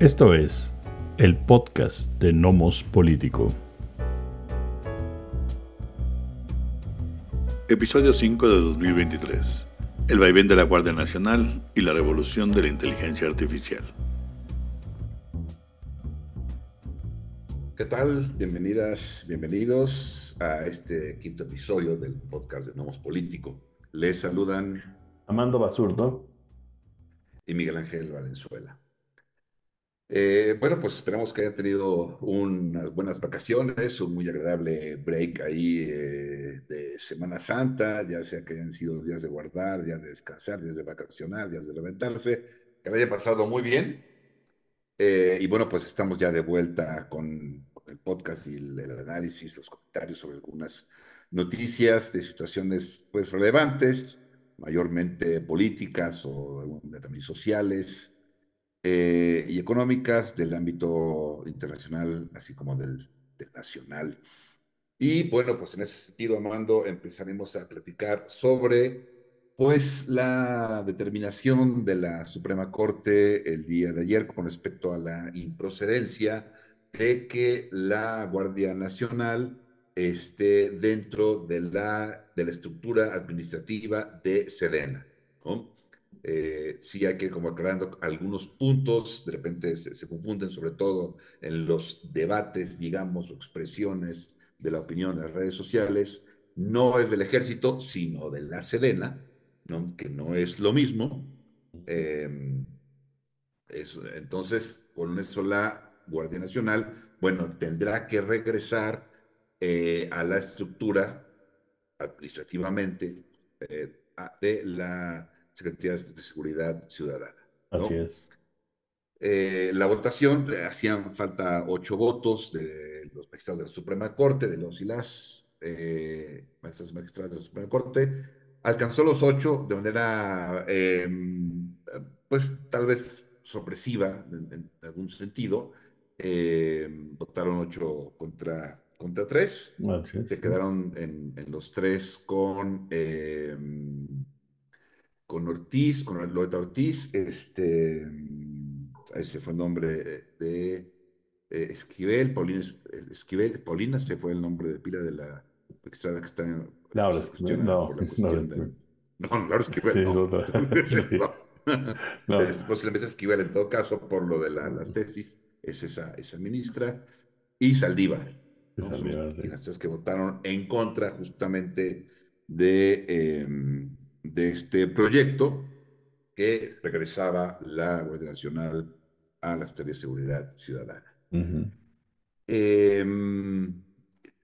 Esto es el podcast de Nomos Político. Episodio 5 de 2023. El vaivén de la Guardia Nacional y la revolución de la inteligencia artificial. ¿Qué tal? Bienvenidas, bienvenidos a este quinto episodio del podcast de Nomos Político. Les saludan Amando Basurdo y Miguel Ángel Valenzuela. Eh, bueno, pues esperamos que hayan tenido unas buenas vacaciones, un muy agradable break ahí eh, de Semana Santa, ya sea que hayan sido días de guardar, días de descansar, días de vacacionar, días de levantarse, que haya pasado muy bien. Eh, y bueno, pues estamos ya de vuelta con el podcast y el, el, análisis, los comentarios sobre algunas noticias de situaciones pues relevantes, mayormente políticas o también sociales eh, y económicas del ámbito internacional, así como del, del, nacional. Y bueno, pues en ese sentido, Amando, empezaremos a platicar sobre pues la determinación de la Suprema Corte el día de ayer con respecto a la improcedencia de que la Guardia Nacional esté dentro de la, de la estructura administrativa de Sedena. ¿no? Eh, sí hay que ir como aclarando algunos puntos, de repente se, se, confunden sobre todo en los debates, digamos, o expresiones de la opinión en las redes sociales, no es del ejército, sino de la Sedena, ¿no? que no es lo mismo. Eh, es, entonces, con eso la Guardia Nacional, bueno, tendrá que regresar eh, a la estructura administrativamente eh, de la Secretaría de Seguridad Ciudadana. ¿no? Así es. Eh, la votación, hacían falta ocho votos de los magistrados de la Suprema Corte, de los y las eh, magistrados y magistradas de la Suprema Corte, alcanzó los ocho de manera, eh, pues tal vez sorpresiva en, en algún sentido, votaron ocho contra, contra tres, Así es. se quedaron en, en los tres con con Ortiz, con Loreta Ortiz, este, ese fue el nombre de eh, Esquivel, Paulina Esquivel, Paulina, se fue el nombre de pila de la extrada que está en Laura, no, no, de, no, Laura Esquivel, sí, no. no. no. Es, posiblemente Esquivel en todo caso, por lo de la, las tesis, es esa, esa ministra, y Saldívar, ¿no? Saldívar sí. las tres que votaron en contra justamente de... Eh, de este proyecto que regresaba la Guardia Nacional a la Secretaría de Seguridad Ciudadana. Uh -huh. eh,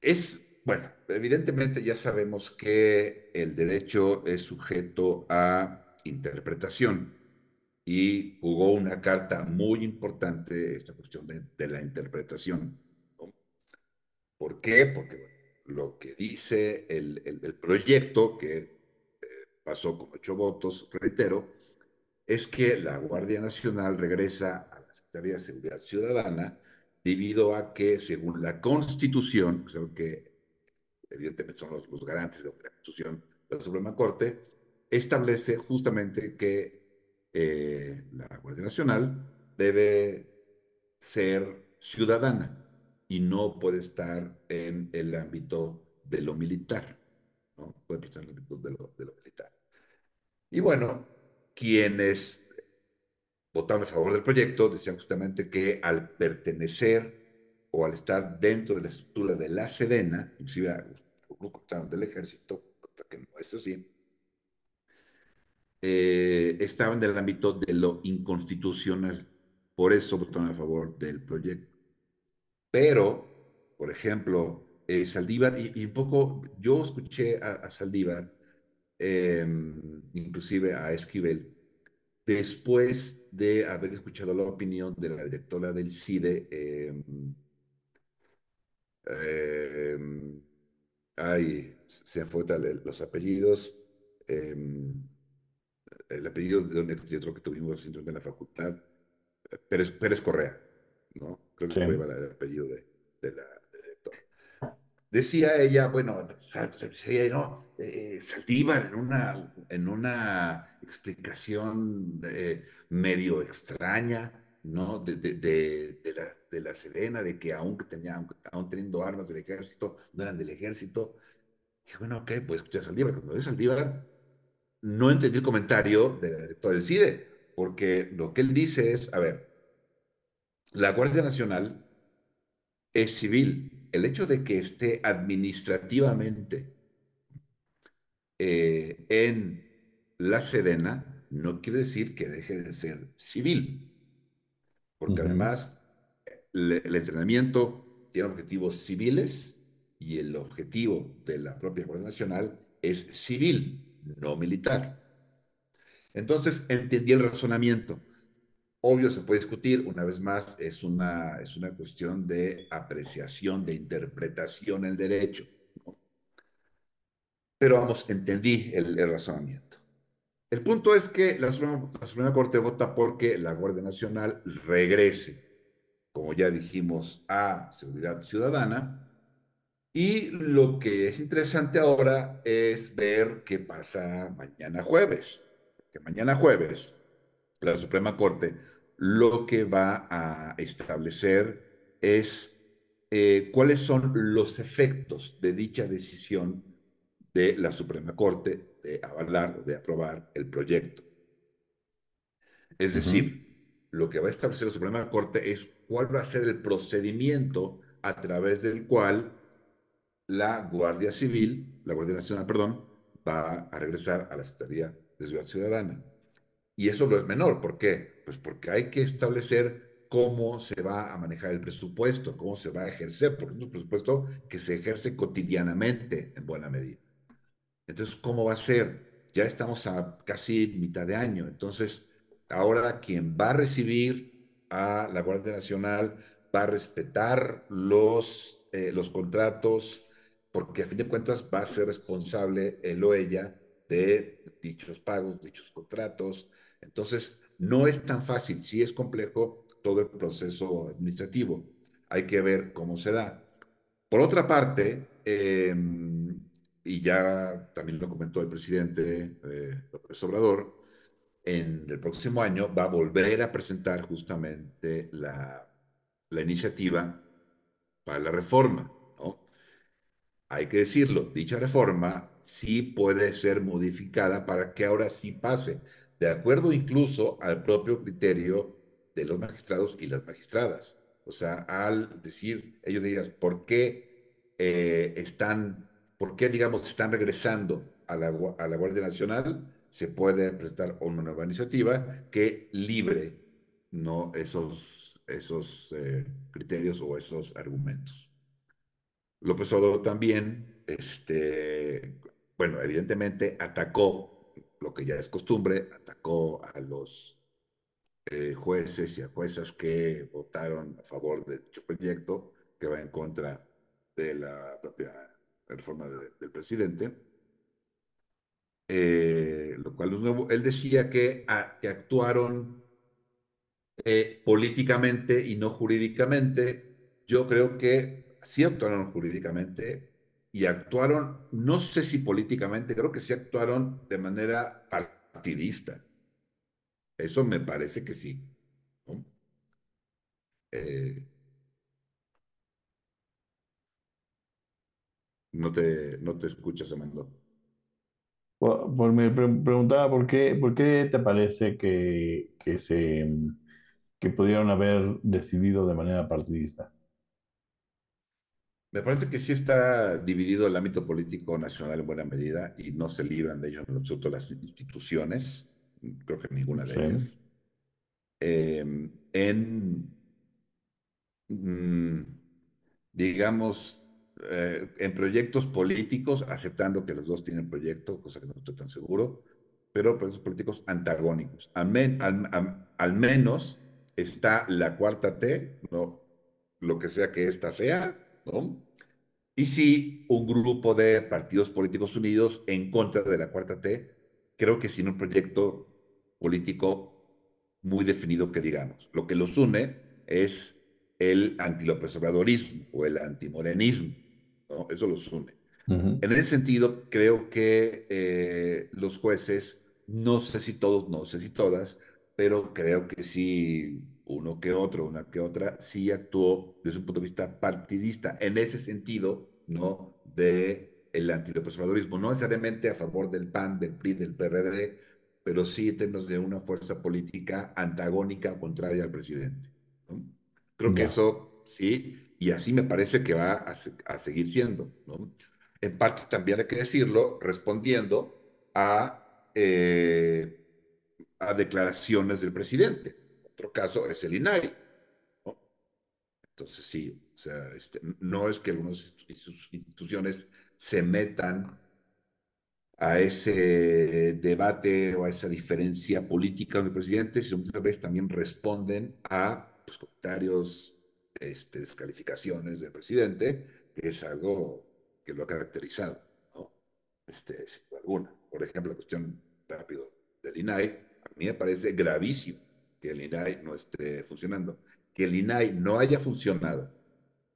es, bueno, evidentemente ya sabemos que el derecho es sujeto a interpretación y jugó una carta muy importante esta cuestión de, de la interpretación. ¿no? ¿Por qué? Porque bueno, lo que dice el, el, el proyecto que pasó con ocho votos, reitero, es que la Guardia Nacional regresa a la Secretaría de Seguridad Ciudadana debido a que, según la Constitución, que evidentemente son los, los garantes de la Constitución de la Suprema Corte, establece justamente que eh, la Guardia Nacional debe ser ciudadana y no puede estar en el ámbito de lo militar, ¿no? Puede estar en el ámbito de lo, de lo militar. Y bueno, quienes votaron a favor del proyecto decían justamente que al pertenecer o al estar dentro de la estructura de la Sedena, inclusive algunos del ejército, que no es así, eh, estaban en el ámbito de lo inconstitucional. Por eso votaron a favor del proyecto. Pero, por ejemplo, eh, Saldívar, y, y, un poco, yo escuché a, a Saldívar eh, inclusive a Esquivel, después de haber escuchado la opinión de la directora del CIDE, eh, eh, ay, se fue tal, los apellidos, el apellido de un exdirector que tuvimos en la facultad, Pérez, Pérez Correa, ¿no? Creo que sí. fue el apellido de, de la decía ella, bueno, decía, ¿no? Eh, Saldívar en una, en una explicación eh, medio extraña, ¿no? De, de, de, la, de la Serena, de que aún, tenía, aún teniendo armas del ejército, no eran del ejército. Y bueno, ok, pues escuchar a Saldívar. Cuando es Saldívar, no entendí el comentario del director del CIDE, porque lo que él dice es, a ver, la Guardia Nacional es civil. El hecho de que esté administrativamente eh, en la Serena no quiere decir que deje de ser civil, porque además el entrenamiento tiene objetivos civiles y el objetivo de la propia Guardia Nacional es civil, no militar. Entonces entendí el razonamiento. Obvio se puede discutir, una vez más, es una, es una cuestión de apreciación, de interpretación del derecho. Pero vamos, entendí el, razonamiento. El punto es que la Suprema, la Suprema Corte vota porque la Guardia Nacional regrese, como ya dijimos, a seguridad ciudadana y lo que es interesante ahora es ver qué pasa mañana jueves. Que mañana jueves la Suprema Corte lo que va a establecer es eh, cuáles son los efectos de dicha decisión de la Suprema Corte de avalar o de aprobar el proyecto. Es decir, lo que va a establecer la Suprema Corte es cuál va a ser el procedimiento a través del cual la Guardia Civil, la Guardia Nacional, perdón, va a regresar a la Secretaría de Seguridad Ciudadana. Y eso no es menor. ¿Por qué? Pues porque hay que establecer cómo se va a manejar el presupuesto, cómo se va a ejercer, porque es un presupuesto que se ejerce cotidianamente en buena medida. Entonces, ¿cómo va a ser? Ya estamos a casi mitad de año. Entonces, ahora quien va a recibir a la Guardia Nacional va a respetar los, eh, los contratos, porque a fin de cuentas va a ser responsable él o ella de dichos pagos, dichos contratos. Entonces, no es tan fácil, sí es complejo todo el proceso administrativo. Hay que ver cómo se da. Por otra parte, em, y ya también lo comentó el presidente eh, López Obrador, en el próximo año va a volver a presentar justamente la, la iniciativa para la reforma hay que decirlo, dicha reforma sí puede ser modificada para que ahora sí pase, de acuerdo incluso al propio criterio de los magistrados y las magistradas. O sea, al decir, ellos digan, ¿por qué eh, están, por qué, digamos, están regresando a la, a la Guardia Nacional? Se puede presentar una nueva iniciativa que libre ¿no? esos, esos eh, criterios o esos argumentos. López Obrador también, este, bueno, evidentemente atacó, lo que ya es costumbre, atacó a los eh, jueces y a juezas que votaron a favor de dicho proyecto, que va en contra de la propia reforma del presidente. Eh, lo cual es nuevo. Él decía que, que actuaron eh, políticamente y no jurídicamente. Yo creo que sí actuaron jurídicamente y actuaron, no sé si políticamente, creo que sí actuaron de manera partidista. Eso me parece que sí. ¿no? Eh, te, no te escuchas, Amando. Por, me preguntaba por qué, por qué te parece que, que, se, que pudieron haber decidido de manera partidista. Me parece que sí está dividido el ámbito político nacional en buena medida y no se libran de ello en absoluto las instituciones, creo que ninguna de ellas, em, en, mm, digamos, eh, en proyectos políticos, aceptando que los dos tienen proyecto, cosa que no estoy tan seguro, pero proyectos políticos antagónicos. Al, al menos está la cuarta T, no, lo que sea que ésta sea, ¿no? Y sí, un grupo de partidos políticos unidos en contra de la cuarta T, creo que sin un proyecto político muy definido que digamos. Lo que los une es el antilópez o el antimorenismo, ¿no? Eso los une. En ese sentido, creo que eh, los jueces, no sé si todos, no sé si todas, pero creo que sí uno que otro, una que otra, sí actuó desde un punto de vista partidista. En ese sentido, ¿no? De el no necesariamente a favor del PAN, del PRI, del PRD, pero sí en términos de una fuerza política antagónica, contraria al presidente. Creo que eso, sí, y así me parece que va a, a seguir siendo. ¿no? En parte también hay que decirlo, respondiendo a, eh, a declaraciones del presidente. Otro caso es el INAI. Entonces, sí, o sea, este, no es que algunas instituciones se metan a ese debate o a esa diferencia política con el presidente, sino muchas veces también responden a pues, comentarios, este, descalificaciones del presidente, que es algo que lo ha caracterizado. Este, alguna. Por ejemplo, la cuestión rápido del INAI, a mí me parece gravísimo que el INAI no esté funcionando. Que el INAI no haya funcionado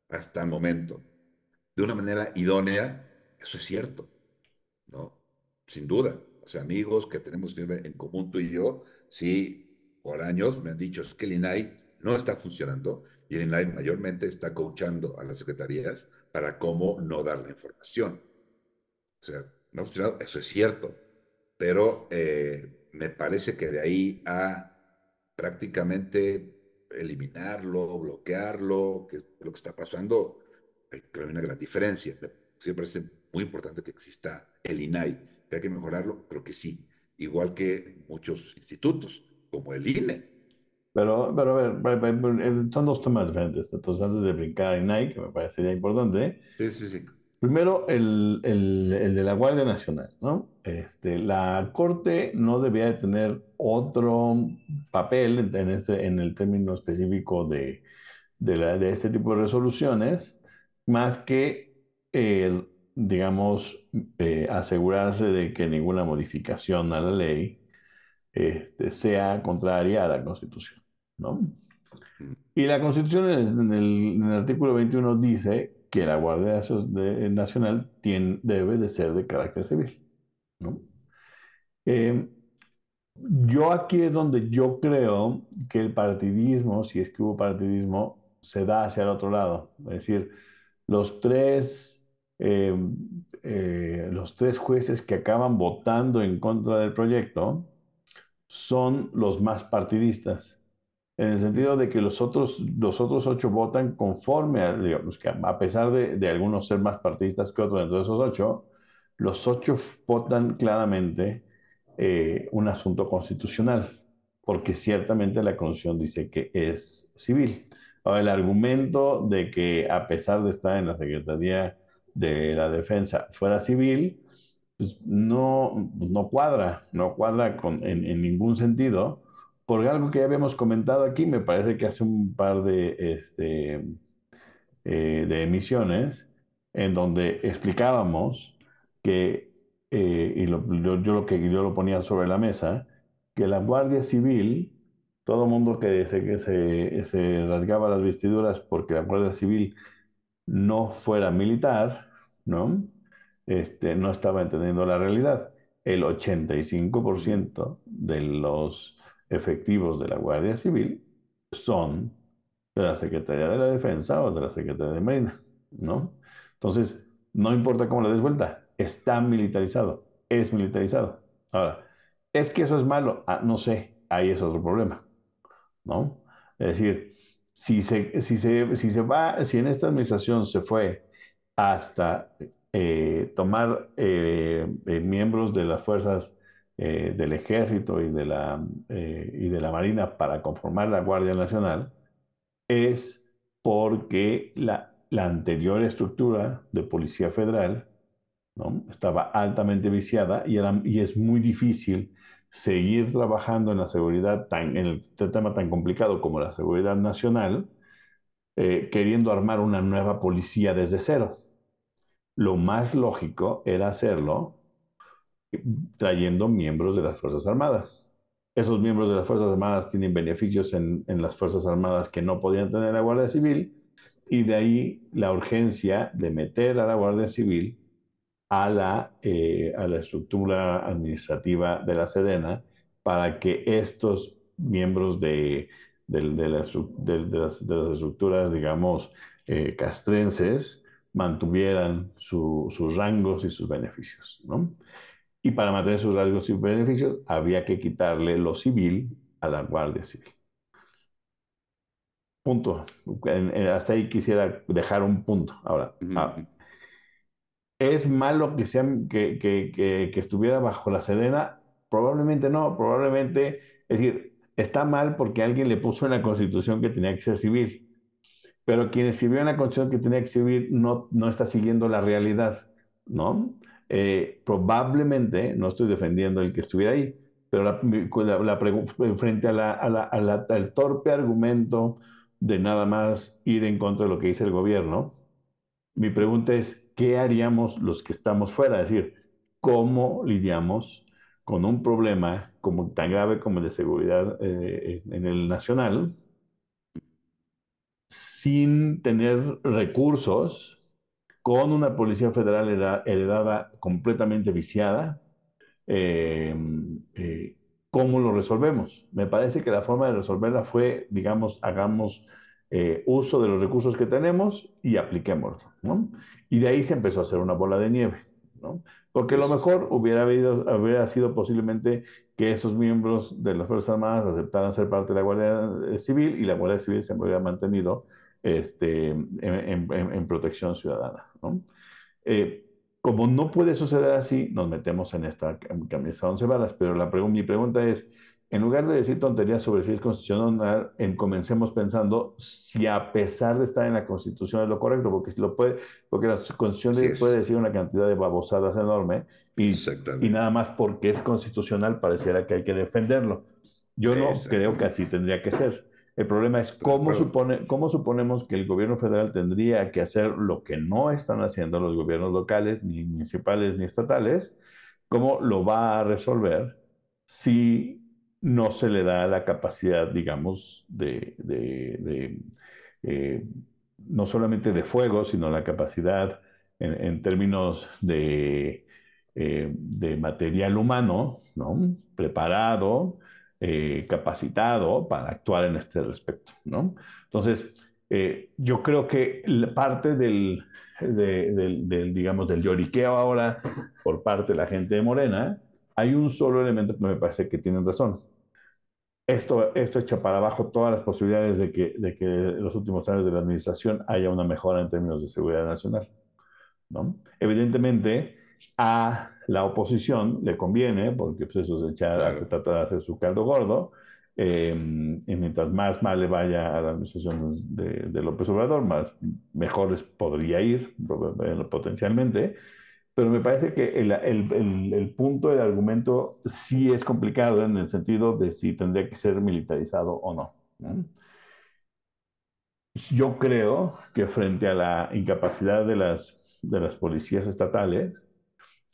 hasta el momento de una manera idónea, eso es cierto, ¿no? Sin duda. O sea, amigos que tenemos en común tú y yo, sí, por años me han dicho es que el INAI no está funcionando y el INAI mayormente está coachando a las secretarías para cómo no dar la información. O sea, no ha funcionado, eso es cierto, pero eh, me parece que de ahí a prácticamente eliminarlo, bloquearlo, que es lo que está pasando, hay, creo hay una gran diferencia. Siempre es muy importante que exista el INAI, hay que mejorarlo, creo que sí, igual que muchos institutos, como el INE, pero, pero a ver, son dos temas diferentes. Entonces, antes de brincar en Nike, que me parecería importante. Sí, sí, sí. Primero, el, el, el, de la Guardia Nacional, ¿no? Este, la Corte no debía de tener otro papel en, este, en el término específico de, de, la, de este tipo de resoluciones, más que, eh, digamos, eh, asegurarse de que ninguna modificación a la ley este, sea contraria a la Constitución. ¿no? Y la Constitución en el, artículo 21 dice que la Guardia Nacional tiene, debe de ser de carácter civil. Eh, yo aquí es donde yo creo que el partidismo, si es que hubo partidismo, se da hacia el otro lado. Es decir, los tres, eh, eh, los tres jueces que acaban votando en contra del proyecto, son los más partidistas, en el sentido de que los otros, los otros ocho votan conforme, a, digamos, que a pesar de, de, algunos ser más partidistas que otros dentro de esos ocho, los ocho votan claramente eh, un asunto constitucional, porque ciertamente la Constitución dice que es civil. Ahora, el argumento de que a pesar de estar en la Secretaría de la Defensa fuera civil, pues no, no cuadra, no cuadra con, en, ningún sentido, por algo que ya habíamos comentado aquí, me parece que hace un par de, este, eh, de emisiones, en donde explicábamos que, eh, y lo, yo, yo, lo que yo lo ponía sobre la mesa, que la Guardia Civil, todo mundo que, se, que se, se rasgaba las vestiduras porque la Guardia Civil no fuera militar, ¿no? este, no estaba entendiendo la realidad. El 85% de los efectivos de la Guardia Civil son de la Secretaría de la Defensa o de la Secretaría de Marina, ¿no? Entonces, no importa cómo le des vuelta, está militarizado, es militarizado. Ahora, ¿es que eso es malo? Ah, no sé, ahí es otro problema, ¿no? Es decir, si se, si se, si se va, si en esta administración se fue hasta eh, tomar eh, eh, miembros de las fuerzas del ejército y de, la, y de la marina para conformar la Guardia Nacional es porque la, la anterior estructura de Policía Federal ¿no? estaba altamente viciada y, era, y es muy difícil seguir trabajando en la seguridad, tan, en el tema tan complicado como la seguridad nacional, queriendo armar una nueva policía desde cero lo más lógico era hacerlo trayendo miembros de las Fuerzas Armadas. Esos miembros de las Fuerzas Armadas tienen beneficios en, en, las Fuerzas Armadas que no podían tener la Guardia Civil y de ahí la urgencia de meter a la Guardia Civil a la, eh, a la estructura administrativa de la Sedena para que estos miembros de, de, las, estructuras, digamos, eh, castrenses mantuvieran sus rangos y sus beneficios, ¿no? Y para mantener sus rasgos y beneficios había que quitarle lo civil a la Guardia Civil. Punto. hasta ahí quisiera dejar un punto. Ahora, ah, ¿es malo que, estuviera bajo la Sedena? Probablemente no, probablemente, es decir, está mal porque alguien le puso en la Constitución que tenía que ser civil, pero quien escribió en la Constitución que tenía que ser civil no, no está siguiendo la realidad, ¿no? Eh, probablemente, no estoy defendiendo el que estuviera ahí, pero frente al torpe argumento de nada más ir en contra de lo que dice el gobierno, mi pregunta es, ¿qué haríamos los que estamos fuera? Es decir, ¿cómo lidiamos con un problema como, tan grave como el de seguridad eh, en el nacional sin tener recursos con una policía federal heredada completamente viciada, eh, eh, ¿cómo lo resolvemos? Me parece que la forma de resolverla fue, digamos, hagamos eh, uso de los recursos que tenemos y apliquémoslo, ¿no? Y de ahí se empezó a hacer una bola de nieve, ¿no? Porque lo mejor hubiera, habido, hubiera sido posiblemente que esos miembros de las Fuerzas Armadas aceptaran ser parte de la Guardia Civil y la Guardia Civil se hubiera mantenido este, en, protección ciudadana. ¿no? Eh, como no puede suceder así, nos metemos en esta camisa once balas, pero la mi pregunta es, en lugar de decir tonterías sobre si es constitucional, en, comencemos pensando si a pesar de estar en la Constitución es lo correcto, porque si lo puede, porque la Constitución puede decir una cantidad de babosadas enorme y, y nada más porque es constitucional pareciera que hay que defenderlo. Yo no creo que así tendría que ser. El problema es cómo, supone, cómo suponemos que el gobierno federal tendría que hacer lo que no están haciendo los gobiernos locales, ni municipales, ni estatales, cómo lo va a resolver si no se le da la capacidad, digamos, de, eh, no solamente de fuego, sino la capacidad en, términos de, eh, de material humano, ¿no? Preparado, eh, capacitado para actuar en este respecto, ¿no? Entonces, yo creo que parte del, del, digamos, del lloriqueo ahora por parte de la gente de Morena, hay un solo elemento que me parece que tienen razón. Esto, esto echa para abajo todas las posibilidades de que, de que en los últimos años de la administración haya una mejora en términos de seguridad nacional. ¿no? Evidentemente, a la oposición le conviene, porque pues, eso se, se trata de hacer su caldo gordo, eh, y mientras más mal le vaya a la administración de, López Obrador, más mejor podría ir potencialmente. Pero me parece que el, el, el, punto del argumento sí es complicado en el sentido de si tendría que ser militarizado o no. Yo creo que frente a la incapacidad de las, de las policías estatales,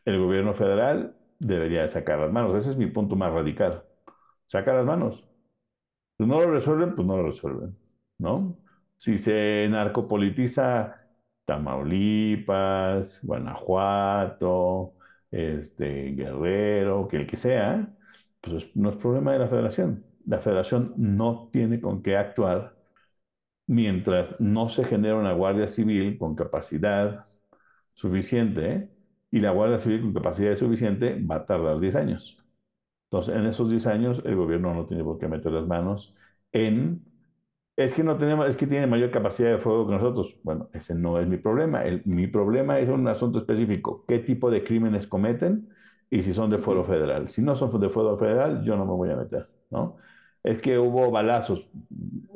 el gobierno federal debería sacar las manos. Ese es mi punto más radical. Saca las manos. Si no lo resuelven, pues no lo resuelven, ¿no? Si se narcopolitiza Tamaulipas, Guanajuato, este, Guerrero, que el que sea, pues no es problema de la federación. La federación no tiene con qué actuar mientras no se genera una guardia civil con capacidad suficiente y la Guardia Civil con capacidad suficiente va a tardar 10 años. Entonces, en esos 10 años, el gobierno no tiene por qué meter las manos en... Es que no tenemos, es que tiene mayor capacidad de fuego que nosotros. Bueno, ese no es mi problema. mi problema es un asunto específico. ¿Qué tipo de crímenes cometen? Y si son de fuero federal. Si no son de fuero federal, yo no me voy a meter, ¿no? Es que hubo balazos.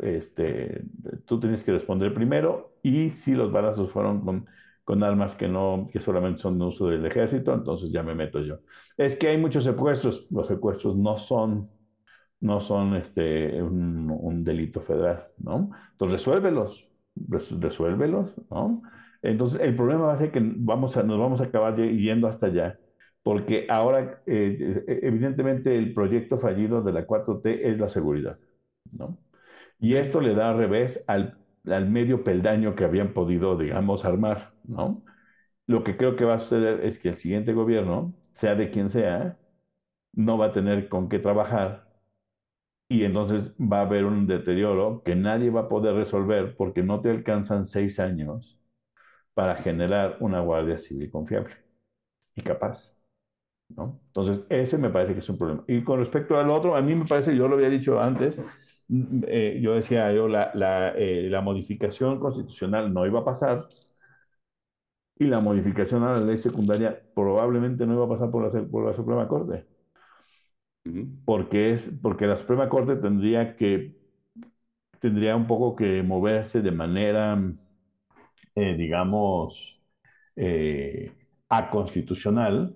Este, tú tienes que responder primero. Y si los balazos fueron con con armas que, no, que solamente son de uso del ejército, entonces ya me meto yo. Es que hay muchos secuestros, los secuestros no son, no son este, un, delito federal, ¿no? Entonces resuélvelos, resuélvelos, ¿no? Entonces el problema va a ser que vamos a, nos vamos a acabar yendo hasta allá, porque ahora eh, evidentemente el proyecto fallido de la 4T es la seguridad, ¿no? Y esto le da revés al al medio peldaño que habían podido, digamos, armar, ¿no? Lo que creo que va a suceder es que el siguiente gobierno, sea de quien sea, no va a tener con qué trabajar y entonces va a haber un deterioro que nadie va a poder resolver porque no te alcanzan seis años para generar una Guardia Civil confiable y capaz. ¿no? Entonces, ese me parece que es un problema. Y con respecto al otro, a mí me parece, yo lo había dicho antes, mm, eh, yo decía, yo, la, la, eh, la modificación constitucional no iba a pasar y la modificación a la ley secundaria probablemente no iba a pasar por la, por la Suprema Corte. Porque, es, porque la Suprema Corte tendría que, tendría un poco que moverse de manera, eh, digamos, eh, aconstitucional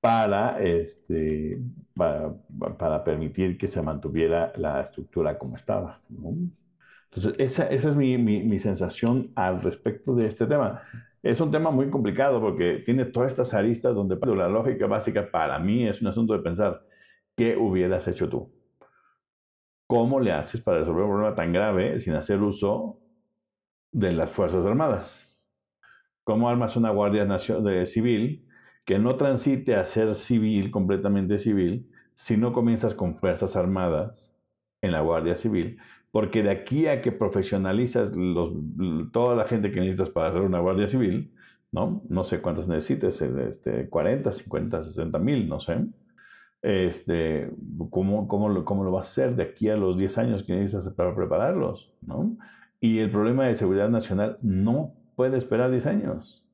para, este, para, para, permitir que se mantuviera la estructura como estaba. Entonces, esa, esa es mi, mi, mi, sensación al respecto de este tema. Es un tema muy complicado porque tiene todas estas aristas donde la lógica básica para mí es un asunto de pensar, ¿qué hubieras hecho tú? ¿Cómo le haces para resolver un problema tan grave sin hacer uso de las Fuerzas Armadas? ¿Cómo armas una Guardia Civil que no transite a ser civil, completamente civil, si no comienzas con Fuerzas Armadas en la Guardia Civil? Porque de aquí a que profesionalizas los, toda la gente que necesitas para hacer una Guardia Civil, ¿no? No sé cuántas necesites, este, 40, 50, 60 mil, no sé este, ¿cómo, cómo, lo, ¿cómo lo va a hacer de aquí a los 10 años que necesitas para prepararlos? ¿no? Y el problema de seguridad nacional no puede esperar 10 años.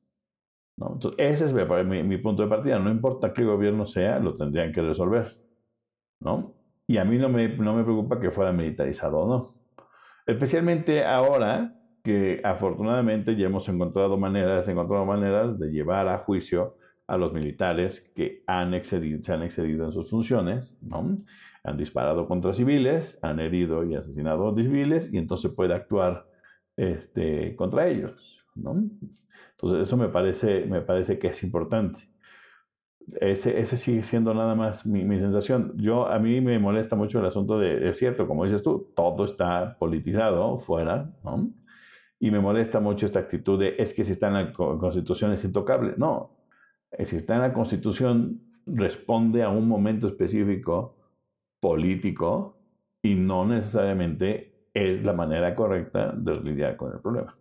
¿no? Entonces, ese es mi, mi, punto de partida. No importa qué gobierno sea, lo tendrían que resolver. ¿no? Y a mí no me, no me preocupa que fuera militarizado o no. Especialmente ahora que afortunadamente ya hemos encontrado maneras, encontrado maneras de llevar a juicio a los militares que han excedido, se han excedido en sus funciones, ¿no? han disparado contra civiles, han herido y asesinado a civiles y entonces puede actuar este, contra ellos. ¿no? Entonces eso me parece, me parece que es importante. Ese, ese sigue siendo nada más mi, mi, sensación. Yo, a mí me molesta mucho el asunto de, es cierto, como dices tú, todo está politizado fuera, ¿no? Y me molesta mucho esta actitud de, es que si está en la Constitución es intocable. No, si está en la Constitución, responde a un momento específico político y no necesariamente es la manera correcta de lidiar con el problema.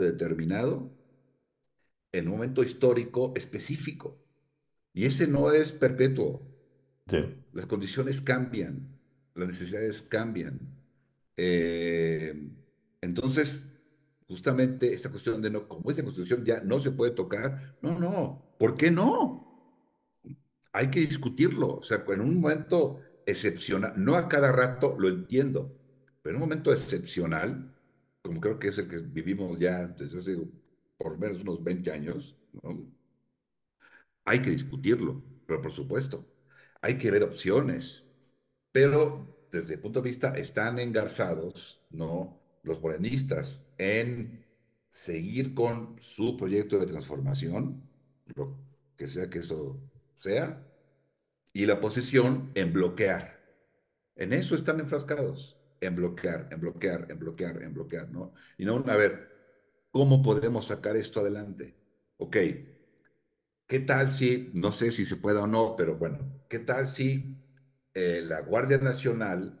Determinado en un momento histórico específico. Y ese no es perpetuo. Las condiciones cambian, las necesidades cambian. Eh, entonces, justamente esta cuestión de no, como esa constitución ya no se puede tocar, no, no, ¿por qué no? Hay que discutirlo. O sea, en un momento excepcional, no a cada rato lo entiendo, pero en un momento excepcional, como creo que es el que vivimos ya desde hace por menos unos 20 años, ¿no? hay que discutirlo, pero por supuesto, hay que ver opciones, pero desde el punto de vista están engarzados, ¿no? Los morenistas en seguir con su proyecto de transformación, lo que sea que eso sea, y la oposición en bloquear. En eso están enfrascados en bloquear, en bloquear, en bloquear, en bloquear, ¿no? Y no, a ver, ¿cómo podemos sacar esto adelante? Ok, ¿qué tal si, no sé si se pueda o no, pero bueno, ¿qué tal si eh, la Guardia Nacional,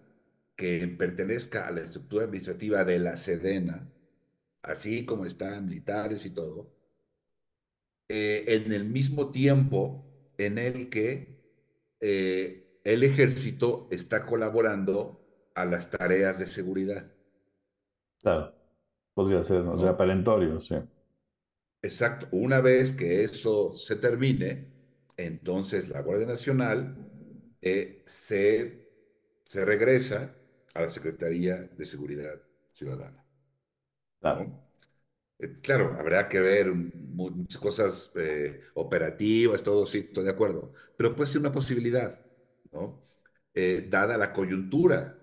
que pertenezca a la estructura administrativa de la Sedena, así como están militares y todo, eh, en el mismo tiempo en el que eh, el ejército está colaborando a las tareas de seguridad. Claro, podría ser, o sea, perentorio, sí. Exacto, una vez que eso se termine, entonces la Guardia Nacional eh, se, se regresa a la Secretaría de Seguridad Ciudadana. Claro. Eh, claro, habrá que ver muchas cosas eh, operativas, todo, sí, estoy de acuerdo, pero puede ser una posibilidad, ¿no? dada la coyuntura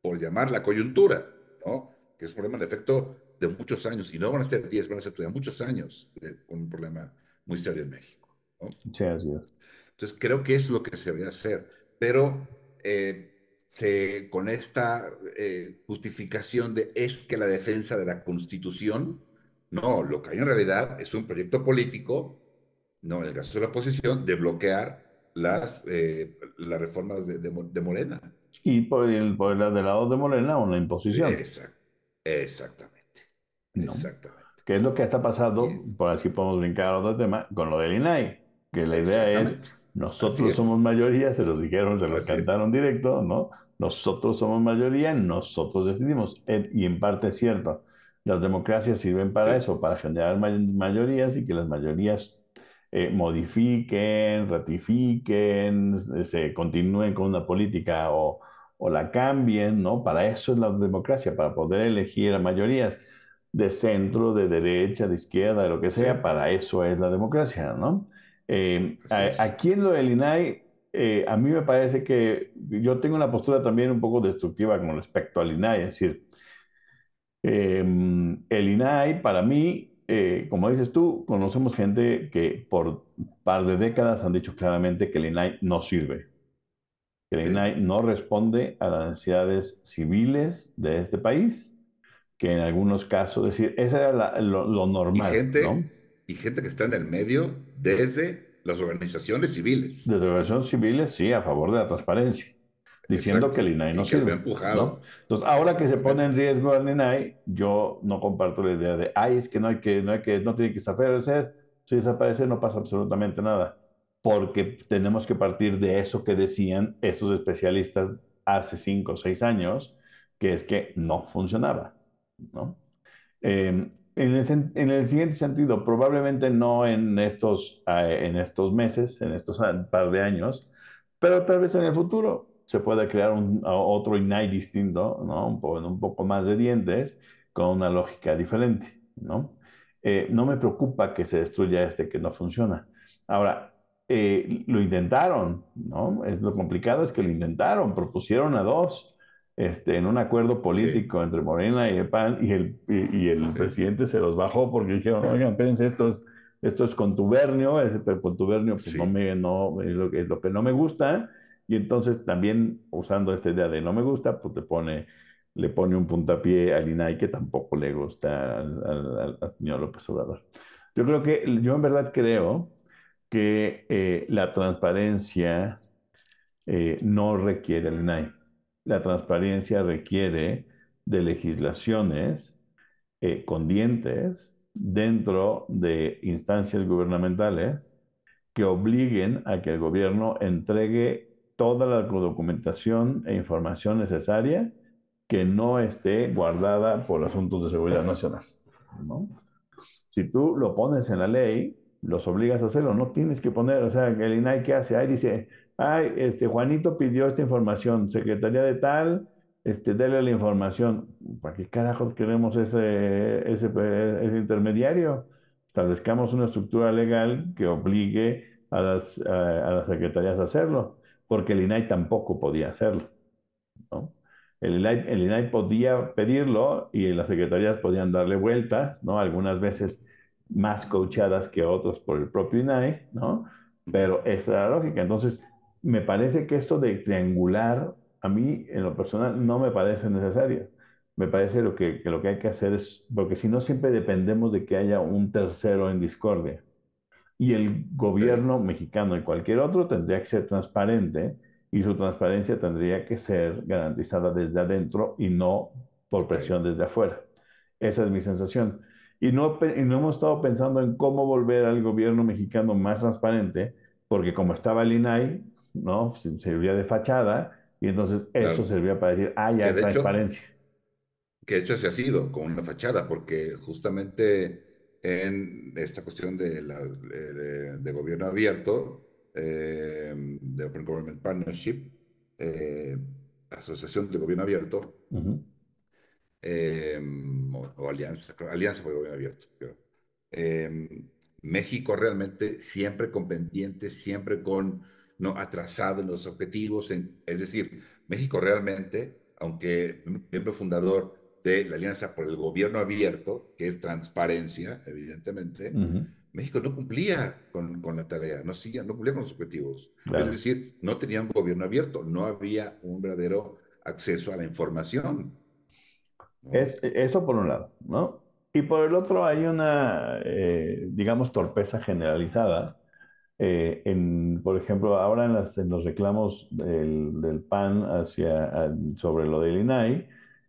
por llamar la coyuntura, ¿no? que es un problema de efecto de muchos años, y no van a ser 10, van a ser todavía muchos años, con un problema muy serio en México. ¿no? Sí, así es. Entonces, creo que es lo que se debería hacer. Pero eh, se, con esta eh, justificación de es que la defensa de la Constitución, no, lo que hay en realidad es un proyecto político, no, en el caso de la oposición, de bloquear las, eh, las reformas de, de, Morena. Y por el, por el del lado de Morena, una imposición. exactamente. Exactamente. ¿Qué es lo que está pasando? Por así podemos brincar a otro tema, con lo del INAI, que la idea es nosotros somos mayoría, se los dijeron, se los cantaron directo, ¿no? Nosotros somos mayoría, nosotros decidimos. Y en parte es cierto. Las democracias sirven para eso, para generar mayorías y que las mayorías eh, modifiquen, ratifiquen, se continúen con una política o, o, la cambien, ¿no? Para eso es la democracia, para poder elegir a mayorías de centro, de derecha, de izquierda, de lo que sea, para eso es la democracia, ¿no? Eh, aquí en lo del INAI, eh, a mí me parece que yo tengo una postura también un poco destructiva con respecto al INAI, es decir, em, el INAI para mí, eh, como dices tú, conocemos gente que por un par de décadas han dicho claramente que el INAI no sirve, que el INAI no responde a las necesidades civiles de este país, que en algunos casos, es decir, eso era lo, normal. Y gente, y gente que está en el medio desde las organizaciones civiles. Desde organizaciones civiles, sí, a favor de la transparencia, diciendo que el INAI no sirve. Empujado. Entonces, ahora que se pone en riesgo el INAI, yo no comparto la idea de, ay, es que no hay que, no hay que, no tiene que desaparecer. Si desaparece no pasa absolutamente nada, porque tenemos que partir de eso que decían estos especialistas hace cinco o seis años, que es que no funcionaba, ¿no? Eh, en el, siguiente sentido, probablemente no en estos, eh, en estos meses, en estos par de años, pero tal vez en el futuro se pueda crear un, otro INAI distinto, ¿no? Un, poco, un poco más de dientes, con una lógica diferente, ¿no? Eh, no me preocupa que se destruya este que no funciona. Ahora, eh, lo intentaron, ¿no? Es lo complicado es que lo intentaron, propusieron a dos, este, en un acuerdo político entre Morena y el PAN, y el, y, el presidente se los bajó porque dijeron, oigan, espérense, esto es, esto es contubernio, ese contubernio pues no me, no, es, lo, es lo que no me gusta, y entonces también usando esta idea de no me gusta, pues le pone, le pone un puntapié al INAI que tampoco le gusta al, al, señor López Obrador. Yo creo que, yo en verdad creo que eh, la transparencia eh, no requiere al INAI la transparencia requiere de legislaciones eh, con dientes dentro de instancias gubernamentales que obliguen a que el gobierno entregue toda la documentación e información necesaria que no esté guardada por asuntos de seguridad nacional. Si tú lo pones en la ley, los obligas a hacerlo, no tienes que poner, o sea, el INAI ¿qué hace? Ahí dice, ay, este, Juanito pidió esta información, secretaría de tal, este, dele la información. ¿Para qué carajos queremos ese, ese, ese intermediario? Establezcamos una estructura legal que obligue a las, a, las secretarías a hacerlo, porque el INAI tampoco podía hacerlo. ¿no? El INAI, el INAI podía pedirlo y las secretarías podían darle vueltas, ¿no? Algunas veces más coachadas que otros por el propio INAI, ¿no? Pero esa era la lógica. Entonces, me parece que esto de triangular, a mí en lo personal no me parece necesario. Me parece lo que, lo que hay que hacer es, porque si no siempre dependemos de que haya un tercero en discordia. Y el gobierno mexicano y cualquier otro tendría que ser transparente y su transparencia tendría que ser garantizada desde adentro y no por presión desde afuera. Esa es mi sensación. Y no, y no hemos estado pensando en cómo volver al gobierno mexicano más transparente, porque como estaba el INAI, ¿no? Servía de fachada y entonces eso servía para decir, ah, ya es transparencia. que de hecho se ha sido como una fachada, porque justamente en esta cuestión de, la, de, gobierno abierto, eh, de Open Government Partnership, eh, Asociación de Gobierno Abierto, eh, o, Alianza, Alianza por Gobierno Abierto, México realmente siempre con pendientes, siempre con no atrasado en los objetivos. es decir, México realmente, aunque miembro fundador de la Alianza por el Gobierno Abierto, que es transparencia, evidentemente, México no cumplía con, con la tarea, no, sigue, no cumplía con los objetivos. Es decir, no tenía un gobierno abierto, no había un verdadero acceso a la información. Es, eso por un lado, ¿no? Y por el otro hay una, eh, digamos, torpeza generalizada. Eh, en, por ejemplo, ahora en, las, en los reclamos del, del, PAN hacia, sobre lo del INAI,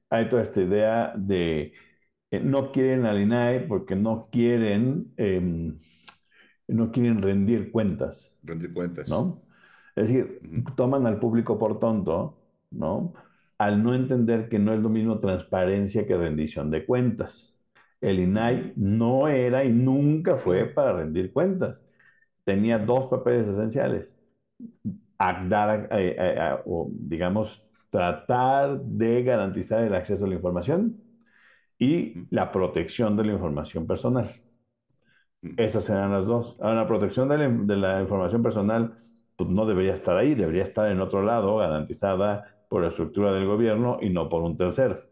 hay toda esta idea de no quieren al INAI porque no quieren, em, no quieren rendir cuentas. Rendir cuentas. ¿no? Es decir, toman al público por tonto, ¿no? Al no entender que no es lo mismo transparencia que rendición de cuentas. El INAI no era y nunca fue para rendir cuentas. Tenía dos papeles esenciales. Dar, o, digamos, tratar de garantizar el acceso a la información y la protección de la información personal. Esas serán las dos. Ahora, la protección de la, información personal pues no debería estar ahí, debería estar en otro lado, garantizada por la estructura del gobierno y no por un tercero.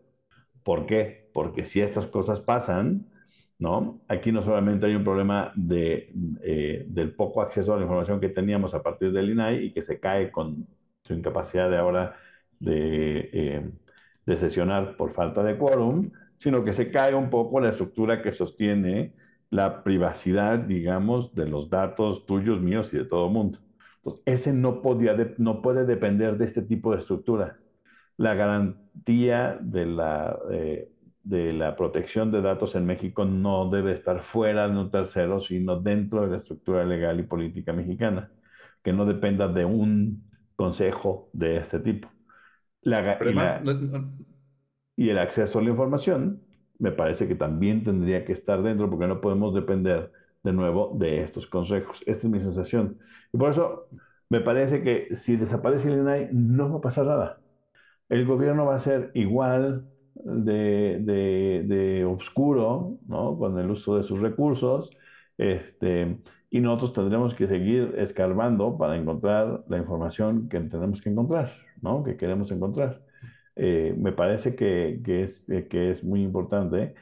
¿Por qué? Porque si estas cosas pasan, ¿no? Aquí no solamente hay un problema de, eh, del poco acceso a la información que teníamos a partir del INAI y que se cae con su incapacidad de ahora de, eh, de sesionar por falta de quórum, sino que se cae un poco la estructura que sostiene la privacidad, digamos, de los datos tuyos, míos y de todo el mundo. Entonces, ese no, podía no puede depender de este tipo de estructuras. La garantía de la, eh, de la protección de datos en México no debe estar fuera de un tercero, sino dentro de la estructura legal y política mexicana, que no dependa de un consejo de este tipo. La, y el acceso a la información, me parece que también tendría que estar dentro porque no podemos depender de nuevo de estos consejos. Esta es mi sensación. Y por eso me parece que si desaparece el INAI no va a pasar nada. El gobierno va a ser igual de, de, de oscuro ¿no? con el uso de sus recursos este, y nosotros tendremos que seguir escarbando para encontrar la información que tenemos que encontrar, ¿no? que queremos encontrar. Eh, me parece que, que, es, que es muy importante.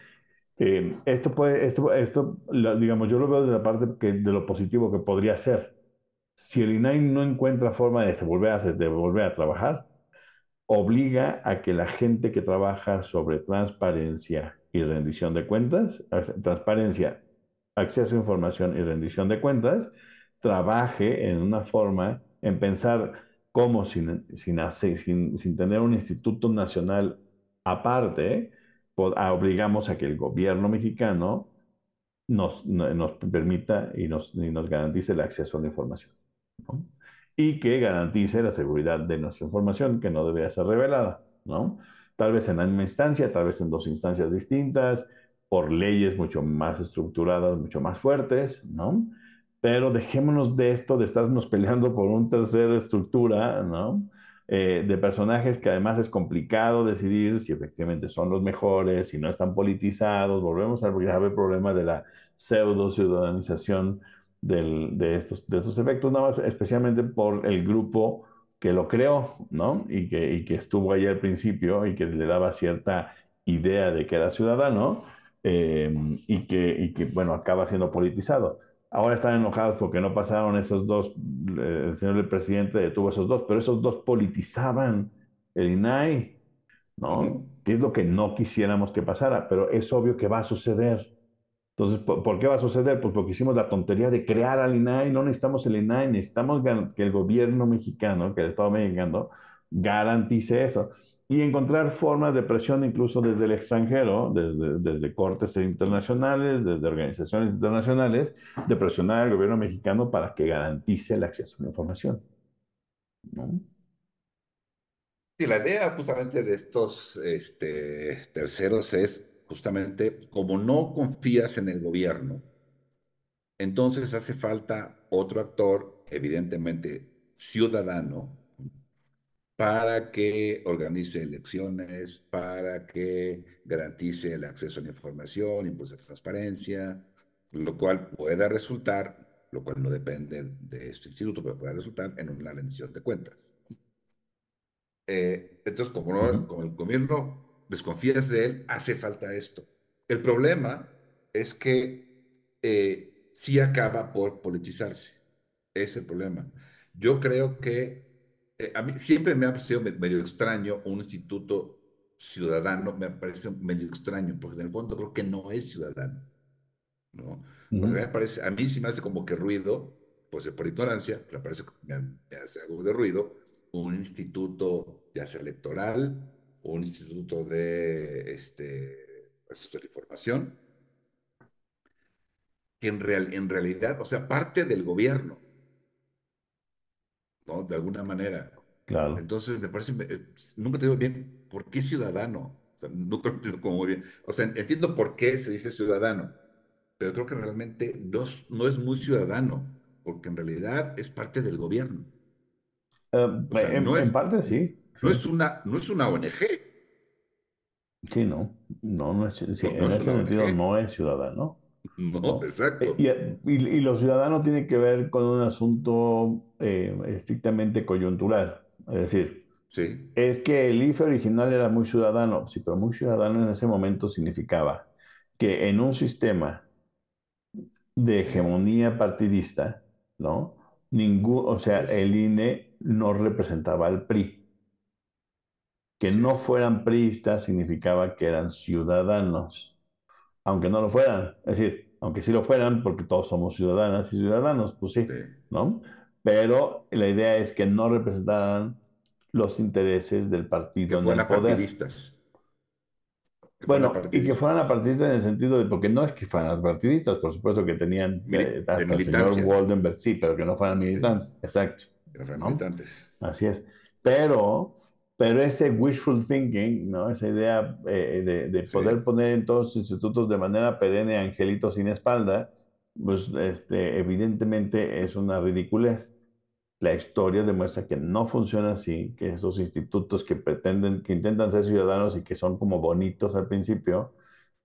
Eh, esto puede, esto, esto digamos, yo lo veo de la parte que, de lo positivo que podría ser. Si el INAI no encuentra forma de volver a, de volver a trabajar, obliga a que la gente que trabaja sobre transparencia y rendición de cuentas, transparencia, acceso a información y rendición de cuentas, trabaje en una forma, en pensar cómo sin, sin, sin, tener un instituto nacional aparte, obligamos a que el gobierno mexicano nos, nos permita y nos, nos, garantice el acceso a la información. Y que garantice la seguridad de nuestra información, que no debería ser revelada. ¿no? Tal vez en la misma instancia, tal vez en dos instancias distintas, por leyes mucho más estructuradas, mucho más fuertes, ¿no? pero dejémonos de esto, de estarnos peleando por una tercera estructura, ¿no? Eh, de personajes que además es complicado decidir si efectivamente son los mejores, si no están politizados. Volvemos al grave problema de la pseudo ciudadanización de, estos, de estos efectos, nada más, especialmente por el grupo que lo creó, ¿no? Y que, y que estuvo ahí al principio y que le daba cierta idea de que era ciudadano eh, y, que, y que, bueno, acaba siendo politizado. Ahora están enojados porque no pasaron esos dos, eh, el señor el presidente detuvo esos dos, pero esos dos politizaban el INAI, ¿no? Que es lo que no quisiéramos que pasara, pero es obvio que va a suceder. Entonces, ¿por, qué va a suceder? Pues porque hicimos la tontería de crear al INAI, no necesitamos el INAI, necesitamos que el gobierno mexicano, que el Estado mexicano, garantice eso y encontrar formas de presión incluso desde el extranjero, desde, desde cortes internacionales, desde organizaciones internacionales, de presionar al gobierno mexicano para que garantice el acceso a la información. ¿no? Y la idea justamente de estos este, terceros es justamente como no confías en el gobierno, entonces hace falta otro actor, evidentemente ciudadano, para que organice elecciones, para que garantice el acceso a la información, impulse transparencia, lo cual pueda resultar, lo cual no depende de este instituto, pero puede resultar en una rendición de cuentas. Eh, entonces, como, no, el gobierno desconfías de él, hace falta esto. El problema es que eh, sí acaba por politizarse. Es el problema. Yo creo que a mí siempre me ha parecido medio extraño un instituto ciudadano, me parece medio extraño, porque en el fondo creo que no es ciudadano. ¿no? me parece, a mí sí me hace como que ruido, pues por ignorancia, me parece me, me hace algo de ruido, un instituto ya sea electoral o un instituto de, este, de información, que en, real, en realidad, o sea, parte del gobierno, ¿no? De alguna manera. Claro. Entonces, me parece, eh, nunca te digo bien, ¿por qué ciudadano? O sea, nunca entiendo como muy bien. O sea, entiendo por qué se dice ciudadano, pero creo que realmente no, no es muy ciudadano, porque en realidad es parte del gobierno. Uh, o sea, en, no es, en, parte sí. No, Es una, no es una ONG. Sí, no. No, no es, sí, no, en ese sentido ONG. no es ciudadano. No, exacto. Y, y, y, lo ciudadano tiene que ver con un asunto eh, estrictamente coyuntural. Es decir, sí. es que el IFE original era muy ciudadano. Sí, pero muy ciudadano en ese momento significaba que en un sistema de hegemonía partidista, ¿no? Ningún, o sea, el INE no representaba al PRI. Que no fueran priistas significaba que eran ciudadanos, aunque no lo fueran. Es decir, aunque sí lo fueran, porque todos somos ciudadanas y ciudadanos, pues sí, Sí. ¿no? Pero la idea es que no representaran los intereses del Que partido en el fueran partidistas. Que Bueno, fueran y que fueran apartidistas en el sentido de, porque no es que fueran partidistas, por supuesto que tenían eh, hasta el señor. Waldenberg, sí, pero que no fueran Sí. militantes, exacto. Que no fueran ¿no? militantes. Así es. Pero, pero ese wishful thinking, ¿no? Esa idea eh, de, de Sí. poder poner en todos los institutos de manera perenne angelitos sin espalda, pues este, evidentemente es una ridiculez. La historia demuestra que no funciona así, que esos institutos que pretenden, que intentan ser ciudadanos y que son como bonitos al principio,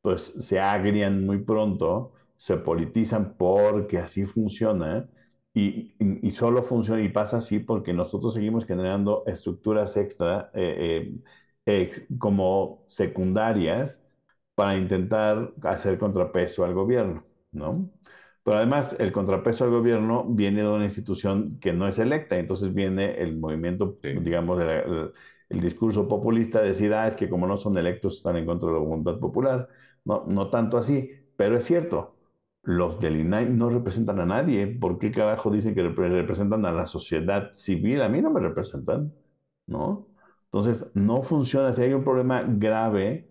pues se agrian muy pronto, se politizan porque así funciona y, y- y solo funciona y pasa así porque nosotros seguimos generando estructuras extra eh, eh, ex- como secundarias para intentar hacer contrapeso al gobierno, ¿no? Pero además el contrapeso al gobierno viene de una institución que no es electa, entonces viene el movimiento, Sí. digamos, el, el- el discurso populista de decir, ah, es que como no son electos están en contra de la voluntad popular. No, no tanto así, pero es cierto, los del INAI no representan a nadie. ¿Por qué carajo dicen que repre- representan a la sociedad civil? A mí no me representan, ¿no? Entonces, no funciona. Si hay un problema grave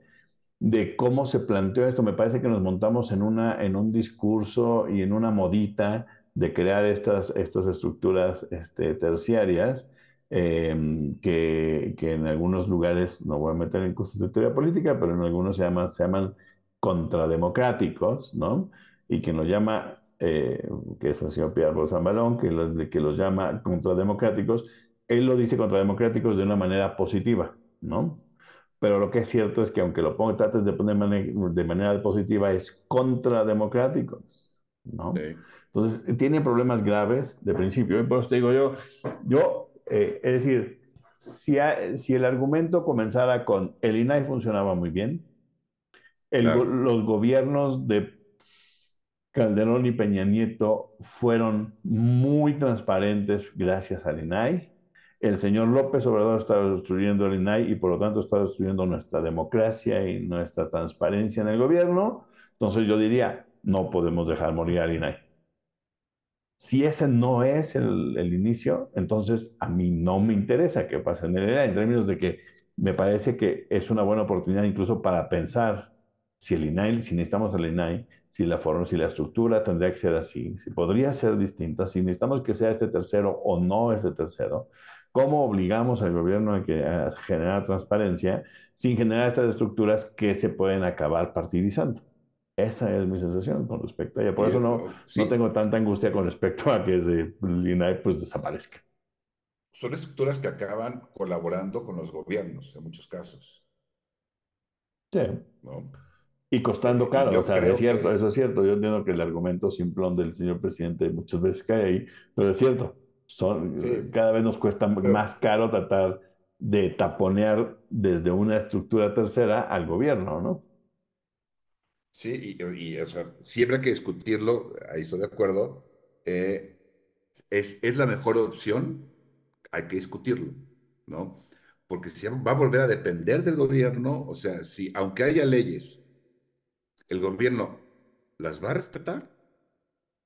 de cómo se planteó esto, me parece que nos montamos en, una, en un discurso y en una modita de crear estas, estas estructuras este, terciarias eh, que, que en algunos lugares, no voy a meter en cosas de teoría política, pero en algunos se llaman, se llaman contrademocráticos, ¿no? Y quien los llama, eh, que es el señor Pierre Zambalón, que los, que los llama contrademocráticos, él lo dice contrademocráticos de una manera positiva, ¿no? Pero lo que es cierto es que aunque lo pongas, trates de poner de manera positiva, es contrademocráticos, ¿no? Sí. Entonces, tiene problemas graves de principio. Y por eso te digo yo, yo eh, es decir, si, si el argumento comenzara con el INAI funcionaba muy bien, el Claro. los gobiernos de Calderón y Peña Nieto fueron muy transparentes gracias al INAI. El señor López Obrador está destruyendo el INAI y por lo tanto está destruyendo nuestra democracia y nuestra transparencia en el gobierno. Entonces yo diría, no podemos dejar morir al INAI. Si ese no es el, inicio, entonces a mí no me interesa que pase en el INAI, en términos de que me parece que es una buena oportunidad incluso para pensar si el INAI, si necesitamos el INAI, si la forma, si la estructura tendría que ser así, si podría ser distinta, si necesitamos que sea este tercero o no este tercero, cómo obligamos al gobierno a, que, a generar transparencia sin generar estas estructuras que se pueden acabar partidizando. Esa es mi sensación con respecto a ella. Por eso no, sí, no tengo tanta angustia con respecto a que ese, INAI pues desaparezca. Son estructuras que acaban colaborando con los gobiernos en muchos casos, Sí. ¿no? Y costando Eh, caro, yo o sea, es cierto, que- eso es cierto. Yo entiendo que el argumento simplón del señor presidente muchas veces cae ahí, pero es cierto. Son, Sí. Cada vez nos cuesta Pero- más caro tratar de taponear desde una estructura tercera al gobierno, ¿no? Sí, y, o sea, siempre hay que discutirlo, ahí estoy de acuerdo. Eh, es, es la mejor opción, hay que discutirlo, ¿no? Porque si va a volver a depender del gobierno, o sea, si aunque haya leyes, el gobierno las va a respetar,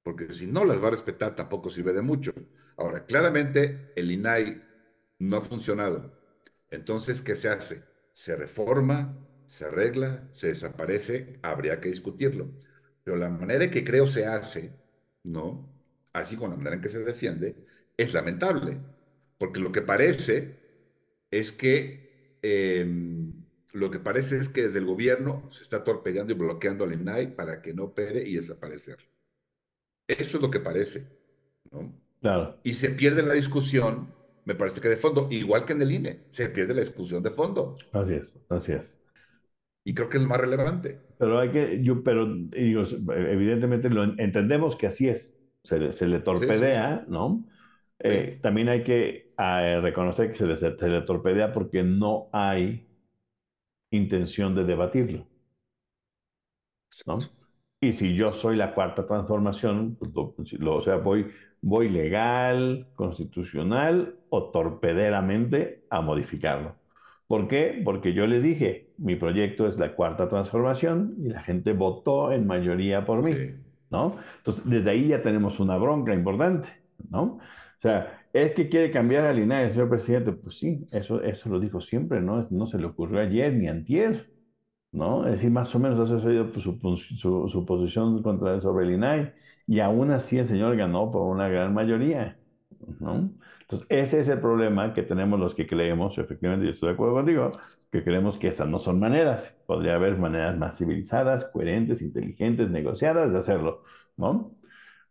porque si no las va a respetar tampoco sirve de mucho. Ahora, claramente el INAI no ha funcionado. Entonces, ¿qué se hace? Se reforma, se arregla, se desaparece, habría que discutirlo. Pero la manera en que creo se hace, ¿no? Así con la manera en que se defiende, es lamentable. Porque lo que parece es que eh, lo que parece es que desde el gobierno se está torpedeando y bloqueando al INAI para que no opere y desaparecer. Eso es lo que parece, ¿no? Claro. Y se pierde la discusión, me parece que de fondo, igual que en el INE, se pierde la discusión de fondo. Así es, así es. Y creo que es lo más relevante. Pero hay que, yo, pero digo, evidentemente lo entendemos que así es. Se, le, se le torpedea, sí, sí. ¿no? Eh, también hay que eh, reconocer que se le, se le torpedea porque no hay intención de debatirlo. ¿no? Y si yo soy la cuarta transformación, pues lo, o sea, voy, voy legal, constitucional o torpederamente a modificarlo. ¿Por qué? Porque yo les dije, mi proyecto es la cuarta transformación y la gente votó en mayoría por mí, sí. ¿no? Entonces, desde ahí ya tenemos una bronca importante, ¿no? O sea, es que quiere cambiar al INAI, señor presidente. Pues sí, eso, eso lo dijo siempre, ¿no? No se le ocurrió ayer ni antier, ¿no? Es decir, más o menos ha sucedido su, su, posición contra, sobre INAI y aún así el señor ganó por una gran mayoría, ¿no? Entonces, ese es el problema que tenemos los que creemos, efectivamente, yo estoy de acuerdo contigo, que creemos que esas no son maneras. Podría haber maneras más civilizadas, coherentes, inteligentes, negociadas de hacerlo, ¿no?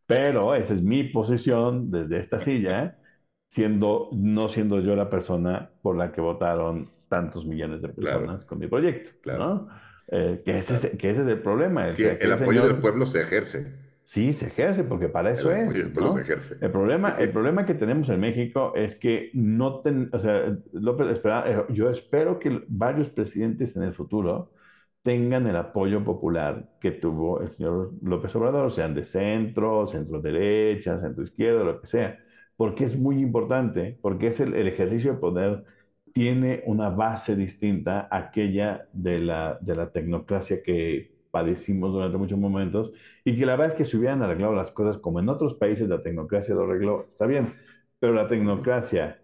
Pero esa es mi posición desde esta silla, siendo, no siendo yo la persona por la que votaron tantos millones de personas claro. con mi proyecto, claro. ¿no? Eh, que, ese claro. es, que ese es el problema. El, sí, el, el apoyo señor, del pueblo se ejerce. Sí, se ejerce, porque para eso el es. ¿no? se ejerce. El, problema, el problema que tenemos en México es que no ten, o sea, López, espera, eh, yo espero que varios presidentes en el futuro tengan el apoyo popular que tuvo el señor López Obrador, sean de centro, centro derecha, centro izquierda, lo que sea, porque es muy importante, porque es el, el ejercicio de poder tiene una base distinta a aquella de la, de la tecnocracia que padecimos durante muchos momentos y que la verdad es que si hubieran arreglado las cosas como en otros países la tecnocracia lo arregló, está bien, pero la tecnocracia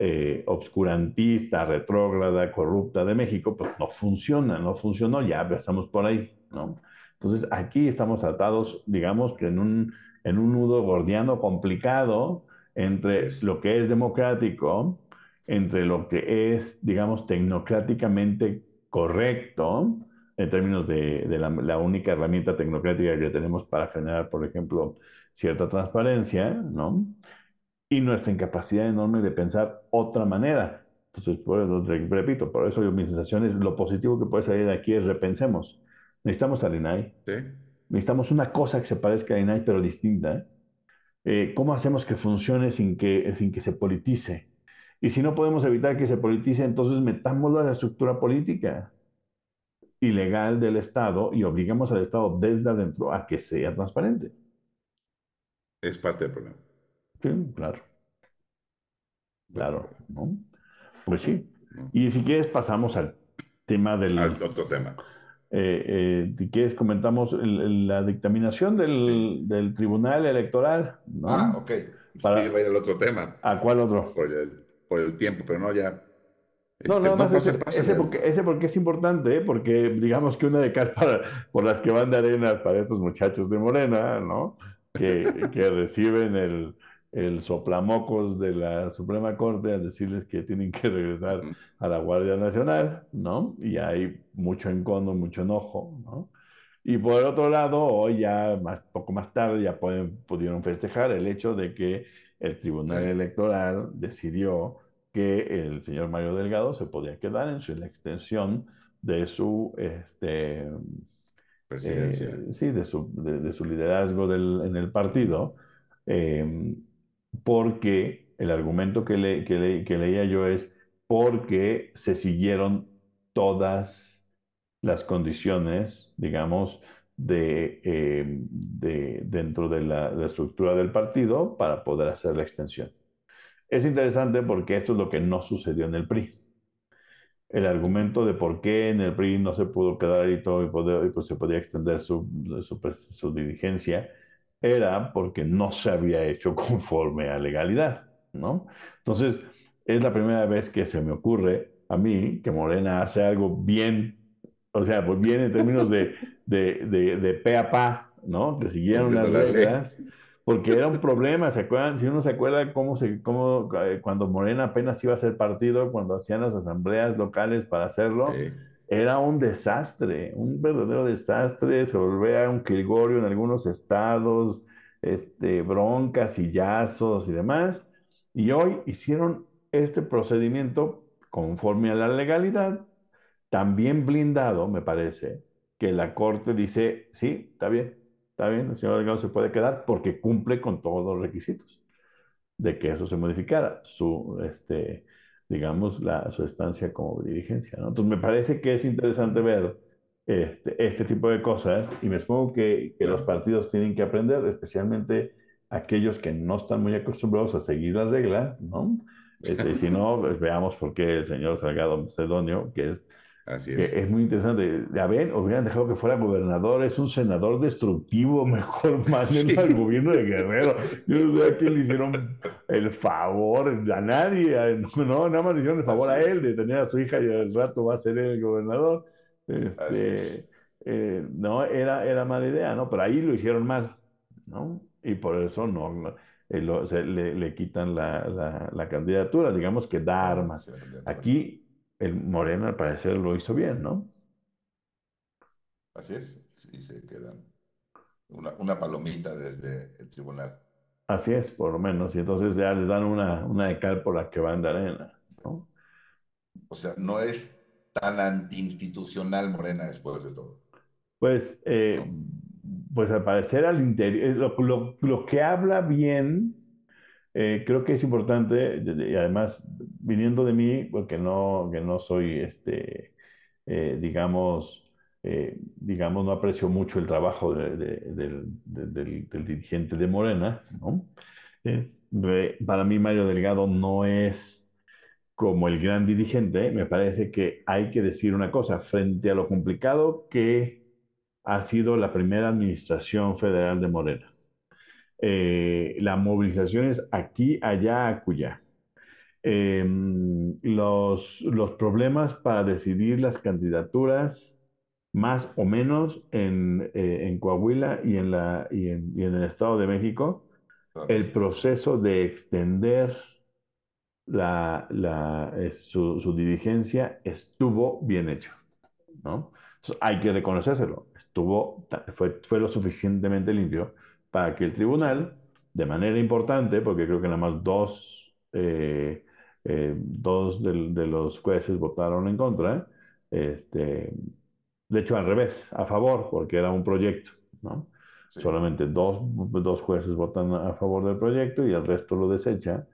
eh, obscurantista, retrógrada, corrupta de México, pues no funciona, no funcionó, ya empezamos por ahí, ¿no? Entonces aquí estamos tratados, digamos que en un, en un nudo gordiano complicado entre lo que es democrático, entre lo que es, digamos, tecnocráticamente correcto, en términos de, de la, la, única herramienta tecnocrática que tenemos para generar, por ejemplo, cierta transparencia, ¿no? Y nuestra incapacidad enorme de pensar otra manera. Entonces, repito, por eso yo, mi sensación es lo positivo que puede salir de aquí es repensemos. Necesitamos al INAI. ¿Sí? Necesitamos una cosa que se parezca al INAI, pero distinta. Eh, ¿Cómo hacemos que funcione sin que, sin que se politice? Y si no podemos evitar que se politice, entonces metámoslo a la estructura política ilegal del Estado y obligamos al Estado desde adentro a que sea transparente. Es parte del problema. Sí, claro. Claro, ¿no? Pues sí. Y si quieres pasamos al tema del... Al otro tema. Eh, eh, quieres comentamos el, la dictaminación del, sí. del, Tribunal Electoral. ¿no? Ah, ok. Para... Sí, va a ir al otro tema. ¿A cuál otro? Por el, por el tiempo, pero no, ya no, este, nada más no ese, pase, ese, porque, ese, porque, es importante, ¿eh? porque digamos que una de cal para, por las que van de arena para estos muchachos de Morena, ¿no? Que, que reciben el, el, soplamocos de la Suprema Corte a decirles que tienen que regresar a la Guardia Nacional, ¿no? Y hay mucho encono, mucho enojo, ¿no? Y por otro lado, hoy ya, más, poco más tarde, ya pueden, pudieron festejar el hecho de que el Tribunal sí. Electoral decidió que el señor Mario Delgado se podía quedar en, su, en la extensión de su este, presidencia. Eh, sí, de su, de, de su liderazgo del, en el partido, eh, porque el argumento que, le, que, le, que, leía yo es porque se siguieron todas las condiciones, digamos, de, eh, de dentro de la, la, estructura del partido para poder hacer la extensión. Es interesante porque esto es lo que no sucedió en el PRI el argumento de por qué en el PRI no se pudo quedar y todo y, poder, y pues se podía extender su, su, su, dirigencia era porque no se había hecho conforme a legalidad, ¿no? Entonces, es la primera vez que se me ocurre a mí que Morena hace algo bien, o sea, pues bien en términos de, de, de, de pe a pa, ¿no? Que siguieron las reglas porque era un problema, ¿se acuerdan? Si uno se acuerda cómo se, cómo, eh, cuando Morena apenas iba a ser partido, cuando hacían las asambleas locales para hacerlo, era un desastre, un verdadero desastre, se volvía un quilgorio en algunos estados, este, broncas, sillazos y demás, y hoy hicieron este procedimiento conforme a la legalidad, también blindado, me parece, que la Corte dice, sí, está bien, Está bien, el señor Delgado se puede quedar porque cumple con todos los requisitos de que eso se modificara, su, este, digamos, la, su estancia como dirigencia. ¿no? Entonces, me parece que es interesante ver este, este tipo de cosas y me supongo que, que los partidos tienen que aprender, especialmente aquellos que no están muy acostumbrados a seguir las reglas, ¿no? Este, si no, pues, veamos por qué el señor Salgado Macedonio, que es Así es. Es muy interesante. Ya ven, hubieran dejado que fuera gobernador, es un senador destructivo, mejor manden sí. al gobierno de Guerrero. Yo no sé a quién le hicieron el favor, a nadie, no, nada más le hicieron el favor Así a él de tener a su hija y al rato va a ser él el gobernador. Este, eh, no, era, era mala idea, ¿no? Pero ahí lo hicieron mal, ¿no? Y por eso no, no eh, lo, se, le, le, quitan la, la, la, candidatura, digamos que da armas. Aquí el Moreno al parecer lo hizo bien, ¿no? Así es, y se quedan una, una, palomita desde el tribunal. Así es, por lo menos, y entonces ya les dan una, una de cal por la que van de arena, ¿no? O sea, no es tan antiinstitucional Morena después de todo. Pues, eh, ¿no? pues al parecer al interior, eh, lo, lo, lo que habla bien eh, creo que es importante, y además, viniendo de mí, porque no, que no soy, este, eh, digamos, eh, digamos, no aprecio mucho el trabajo de, de, de, del, del, dirigente de Morena, ¿no? para mí, Mario Delgado no es como el gran dirigente, me parece que hay que decir una cosa, frente a lo complicado que ha sido la primera administración federal de Morena eh, las movilizaciones aquí, allá, acullá. Eh, los, los problemas para decidir las candidaturas, más o menos en, eh, en Coahuila y en, la, y en, y en, el Estado de México, el proceso de extender la, la, su, su, dirigencia estuvo bien hecho. ¿no? Entonces, hay que reconocérselo. Estuvo, fue, fue lo suficientemente limpio para que el tribunal, de manera importante, porque creo que nada más dos, eh, eh, dos de, de, los jueces votaron en contra, este, de hecho al revés, a favor, porque era un proyecto, ¿no? Sí. Solamente dos, dos jueces votan a favor del proyecto y el resto lo desecha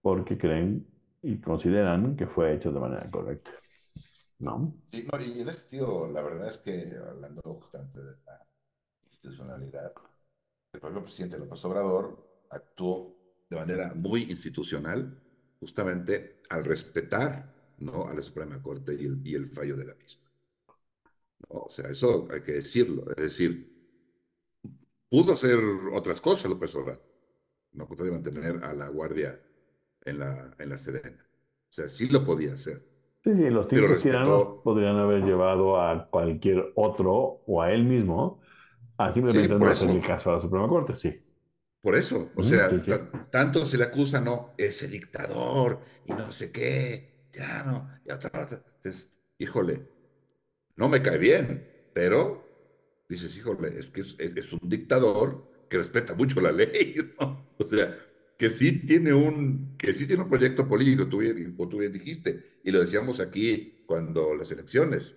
porque creen y consideran que fue hecho de manera correcta. ¿No? Sí, no, y en ese sentido, la verdad es que hablando justamente de la institucionalidad, el propio presidente López Obrador actuó de manera muy institucional, justamente al respetar ¿no? a la Suprema Corte y el, y el fallo de la misma. ¿No? O sea, eso hay que decirlo. Es decir, pudo hacer otras cosas López Obrador. No podía mantener a la Guardia en la, en la Sedena. O sea, sí lo podía hacer. Sí, sí, los respetó... tiranos podrían haber llevado a cualquier otro o a él mismo Ah, simplemente sí, no hacer el caso a la Suprema Corte, sí. Por eso, o sea, sí, sí. tanto se le acusa, no, ese dictador y no sé qué, ya no, ya Entonces, híjole, no me cae bien, pero dices, híjole, es que es, es, es, un dictador que respeta mucho la ley, ¿no? O sea, que sí tiene un, que sí tiene un proyecto político, tú bien, tú bien dijiste, y lo decíamos aquí cuando las elecciones,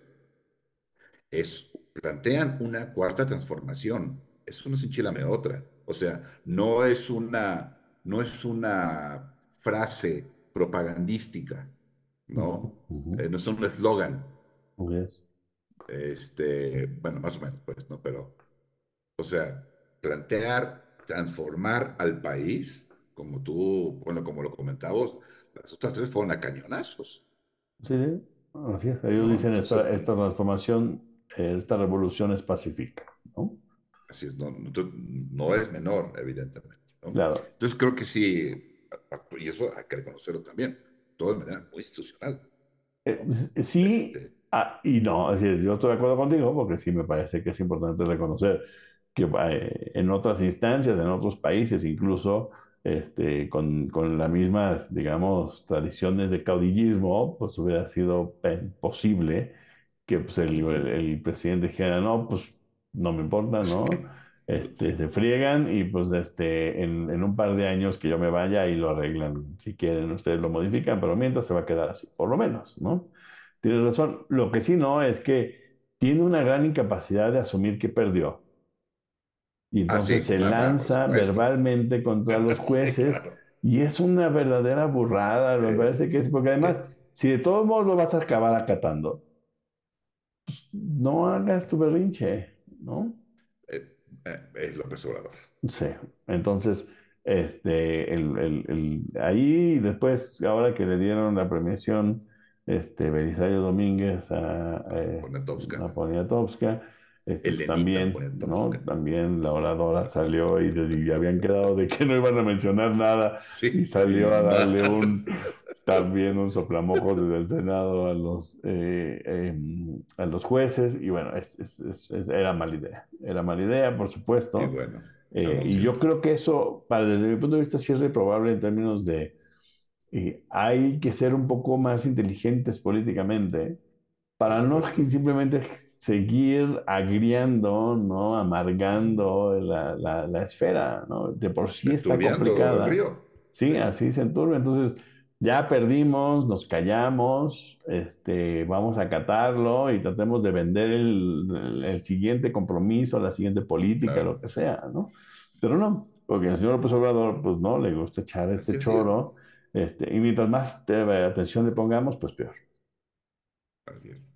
es plantean una cuarta transformación. Eso no es enchilame otra. O sea, no es una, no es una frase propagandística, ¿no? Uh -huh. eh, no es un eslogan. Este, bueno, más o menos, pues, ¿no? Pero, o sea, plantear, transformar al país, como tú, bueno, como lo comentabas, las otras tres fueron a cañonazos. Sí, sí, así es. Ellos dicen esta, esta transformación, esta revolución es pacífica, ¿no? Así es, no, no es menor, evidentemente. ¿no? Claro. Entonces creo que sí, y eso hay que reconocerlo también, todo de manera muy institucional. Eh, sí, este ah, y no, es decir, yo estoy de acuerdo contigo porque sí me parece que es importante reconocer que eh, en otras instancias, en otros países, incluso este, con, con las mismas, digamos, tradiciones de caudillismo, pues hubiera sido posible que pues, el, el, presidente dijera, no, pues no me importa, ¿no? Este, se friegan y pues este, en, en, un par de años que yo me vaya y lo arreglan. Si quieren, ustedes lo modifican, pero mientras se va a quedar así, por lo menos, ¿no? Tienes razón. Lo que sí no es que tiene una gran incapacidad de asumir que perdió. Y ah, entonces se lanza verbalmente contra los jueces y es una verdadera burrada, me parece que es, porque además, si de todos modos lo vas a acabar acatando, pues no hagas tu berrinche, ¿no? Eh, es López Obrador. Sí, entonces, este, el, el, el, ahí después, ahora que le dieron la premiación, este, Belisario Domínguez a, eh, a Poniatowska, este, también, ¿no? También la oradora salió y, y, habían quedado de que no iban a mencionar nada y salió a darle un también un soplamojo desde el Senado a los, eh, em, a los jueces y bueno, es, es, era mala idea, era mala idea, por supuesto. Y, bueno, eh, y yo creo que eso, para, desde mi punto de vista, sí es reprobable en términos de eh, hay que ser un poco más inteligentes políticamente para no simplemente seguir agriando, ¿no? Amargando la, la, la esfera, ¿no? De por sí está complicada. Sí, así se enturbia. Entonces, ya perdimos, nos callamos, este, vamos a acatarlo y tratemos de vender el, el, siguiente compromiso, la siguiente política, lo que sea, ¿no? Pero no, porque el señor López Obrador, pues no, le gusta echar este choro, este, y mientras más atención le pongamos, pues peor. Así es.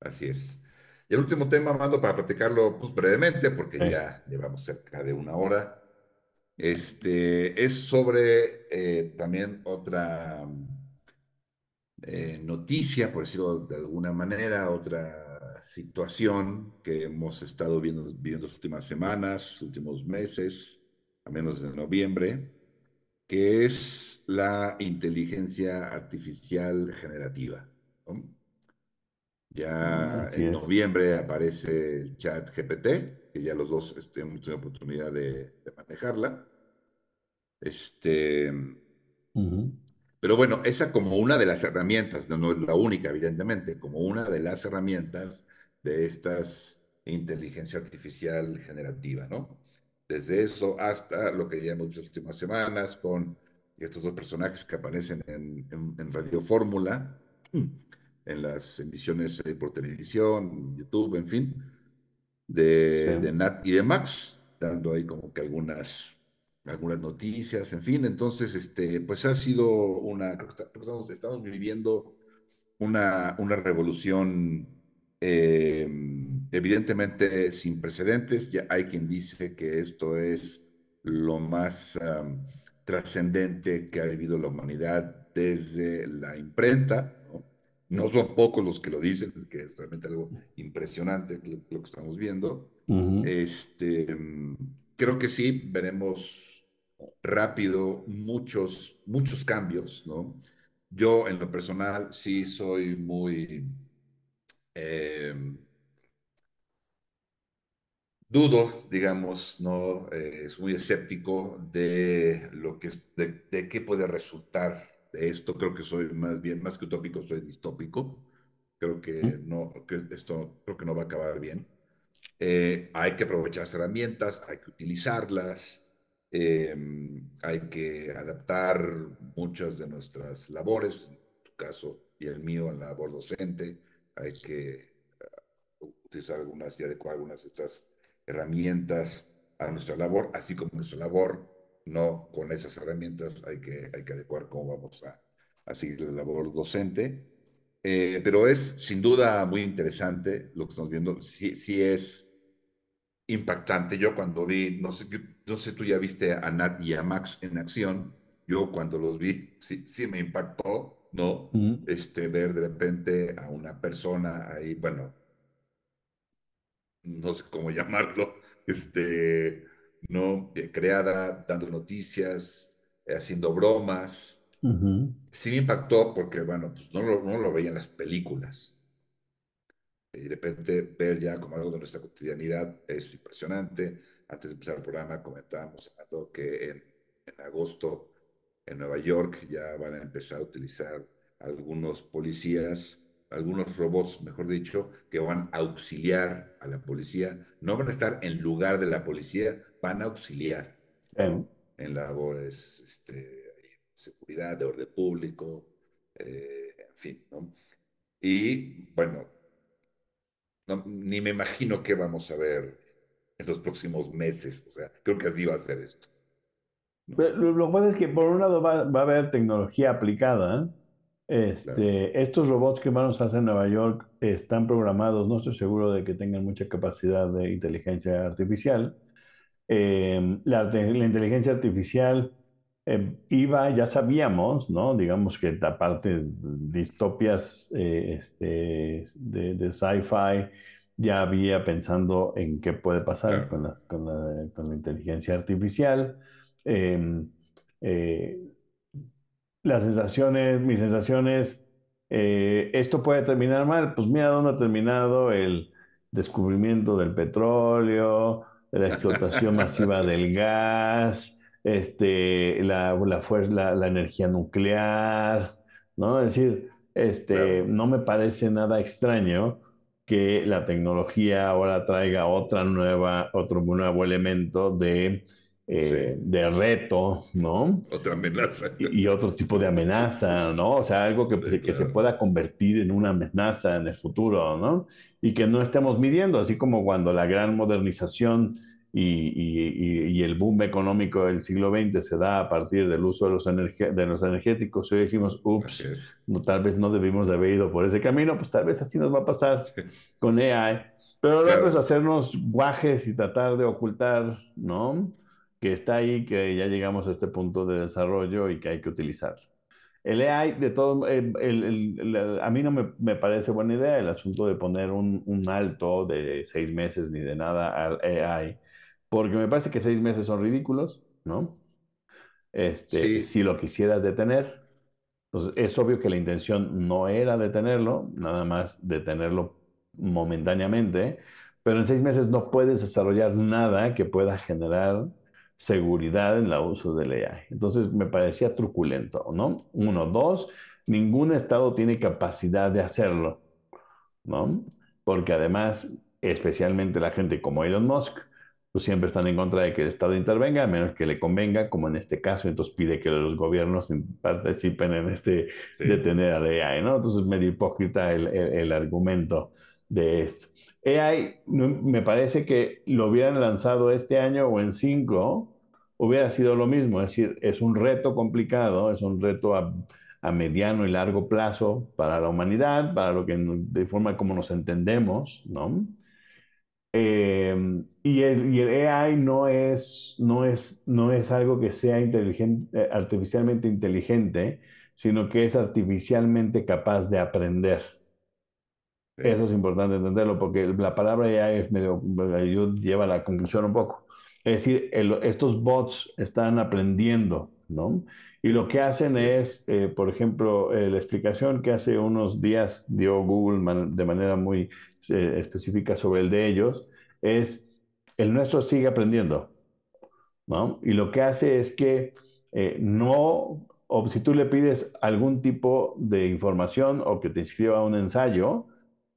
Así es. Y el último tema, mando para platicarlo pues, brevemente, porque ya llevamos cerca de una hora. Este, es sobre eh, también otra eh, noticia, por decirlo de alguna manera, otra situación que hemos estado viendo, viendo las últimas semanas, últimos meses, a menos de noviembre, que es la inteligencia artificial generativa. Ya en noviembre aparece el chat GPT, que ya los dos este, hemos tenido oportunidad de manejarla. Este, Pero bueno, esa como una de las herramientas, no, es la única, evidentemente, como una de las herramientas de estas inteligencia artificial generativa, ¿no? Desde eso hasta lo que ya hemos visto las últimas semanas con estos dos personajes que aparecen en, en, Radio Fórmula, en las emisiones eh, por televisión, YouTube, en fin, de, de Nat y de Max, dando ahí como que algunas algunas noticias, en fin, entonces, este, pues ha sido una, estamos, estamos viviendo una, una revolución eh, evidentemente sin precedentes, ya hay quien dice que esto es lo más trascendente que ha vivido la humanidad desde la imprenta, ¿no? son pocos los que lo dicen, es que es realmente algo impresionante lo, que estamos viendo. este, creo que sí, veremos rápido muchos, muchos cambios, ¿no? Yo en lo personal sí soy muy... Eh, dudo, digamos, ¿no? Eh, es muy escéptico de lo que de, de, qué puede resultar de esto. Creo que soy más bien, más que utópico, soy distópico. Creo que no, que esto creo que no va a acabar bien. Eh, hay que aprovechar las herramientas, hay que utilizarlas. Em, hay que adaptar muchas de nuestras labores, en tu caso y el mío, en la labor docente. Hay que uh, utilizar algunas y adecuar algunas de estas herramientas a nuestra labor, así como nuestra labor, no con esas herramientas hay que, hay que adecuar cómo vamos a, a seguir la labor docente. Eh, pero es sin duda muy interesante lo que estamos viendo. Sí, sí es impactante. Yo cuando vi, no sé, no sé, tú ya viste a Nat y a Max en acción. Yo cuando los vi, sí, sí me impactó, ¿no? Este, ver de repente a una persona ahí, bueno, no sé cómo llamarlo, este, ¿no? Eh, creada, dando noticias, eh, haciendo bromas. Sí me impactó porque, bueno, pues no lo, no lo veía en las películas. Y de repente ver ya como algo de nuestra cotidianidad es impresionante. Antes de empezar el programa comentábamos que en, en agosto en Nueva York ya van a empezar a utilizar algunos policías algunos robots, mejor dicho, que van a auxiliar a la policía. No van a estar en lugar de la policía, van a auxiliar en labores este, de seguridad, de orden público, eh, en fin. ¿no? Y bueno, ni me imagino qué vamos a ver en los próximos meses. O sea, creo que así va a ser esto. Lo, que pasa es que por un lado va, va a haber tecnología aplicada, ¿eh? Este, Estos robots que vamos a hacer en Nueva York están programados, no estoy seguro de que tengan mucha capacidad de inteligencia artificial. Em, la, inteligencia artificial em, iba, ya sabíamos, ¿no? Digamos que aparte de distopias eh, este, de, sci-fi, ya había pensando en qué puede pasar con, con, la, inteligencia artificial. Em, eh, las sensaciones, mis sensaciones, eh, esto puede terminar mal. Pues mira dónde ha terminado el descubrimiento del petróleo, la explotación masiva del gas, este, la, la, fuerza, la, energía nuclear, ¿no? Es decir, este, no me parece nada extraño que la tecnología ahora traiga otra nueva, otro nuevo elemento de eh, de reto, ¿no? Otra amenaza. Y, otro tipo de amenaza, ¿no? O sea, algo que, que se pueda convertir en una amenaza en el futuro, ¿no? Y que no estemos midiendo, así como cuando la gran modernización y, y, el boom económico del siglo XX se da a partir del uso de los, de los energéticos, hoy decimos, ups, no, tal vez no debimos de haber ido por ese camino, pues tal vez así nos va a pasar con AI. Pero luego es hacernos guajes y tratar de ocultar, ¿no? que está ahí, que ya llegamos a este punto de desarrollo y que hay que utilizar. El AI, de todo, eh, a mí no me, parece buena idea el asunto de poner un, alto de seis meses ni de nada al AI, porque me parece que seis meses son ridículos, ¿no? Este, Si lo quisieras detener, pues es obvio que la intención no era detenerlo, nada más detenerlo momentáneamente, pero en seis meses no puedes desarrollar nada que pueda generar seguridad en el uso del AI. Entonces me parecía truculento, ¿no? Uno, dos, ningún Estado tiene capacidad de hacerlo, ¿no? Porque además, especialmente la gente como Elon Musk, pues siempre están en contra de que el Estado intervenga, a menos que le convenga, como en este caso, entonces pide que los gobiernos participen en este detener al AI, ¿no? Entonces medio hipócrita el, el argumento de esto. AI, me parece que lo hubieran lanzado este año o en cinco, hubiera sido lo mismo. Es decir, es un reto complicado, es un reto a, mediano y largo plazo para la humanidad, para lo que de forma como nos entendemos, ¿no? Eh, y, el, y, el, AI no es, no, es, no es algo que sea inteligente, eh, artificialmente inteligente, sino que es artificialmente capaz de aprender. Eso es importante entenderlo porque la palabra ya es medio, lleva a la conclusión un poco. Es decir, estos bots están aprendiendo, ¿no? Y lo que hacen es, eh, por ejemplo, eh, la explicación que hace unos días dio Google de manera muy eh, específica sobre el de ellos, es el nuestro sigue aprendiendo, ¿no? Y lo que hace es que no, o si tú le pides algún tipo de información o que te inscriba a un ensayo,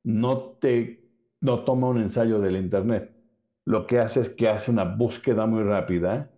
no te no toma un ensayo del Internet. Lo que hace es que hace una búsqueda muy rápida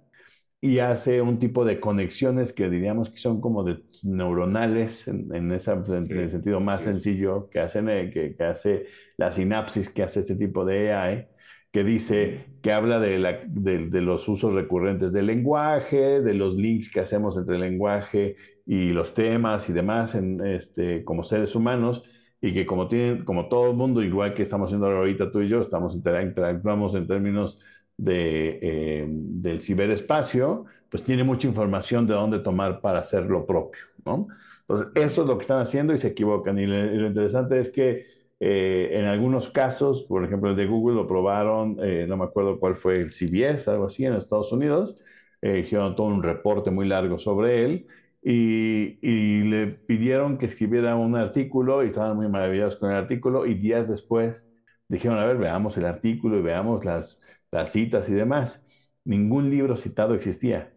y hace un tipo de conexiones que diríamos que son como de neuronales en, ese el sentido más sencillo que, hacen, eh, que, hace la sinapsis que hace este tipo de AI, que dice, que habla de, la, de, los usos recurrentes del lenguaje, de los links que hacemos entre el lenguaje y los temas y demás en, este, como seres humanos y que como, tienen, como todo el mundo, igual que estamos haciendo ahorita tú y yo, estamos interactuamos en términos de, eh, del ciberespacio, pues tiene mucha información de dónde tomar para hacer lo propio, ¿no? Entonces, eso es lo que están haciendo y se equivocan. Y lo, interesante es que eh, en algunos casos, por ejemplo, el de Google lo probaron, eh, no me acuerdo cuál fue el CBS, algo así, en Estados Unidos, hicieron todo un reporte muy largo sobre él y, y, le pidieron que escribiera un artículo y estaban muy maravillados con el artículo y días después dijeron, a ver, veamos el artículo y veamos las, las citas y demás. Ningún libro citado existía.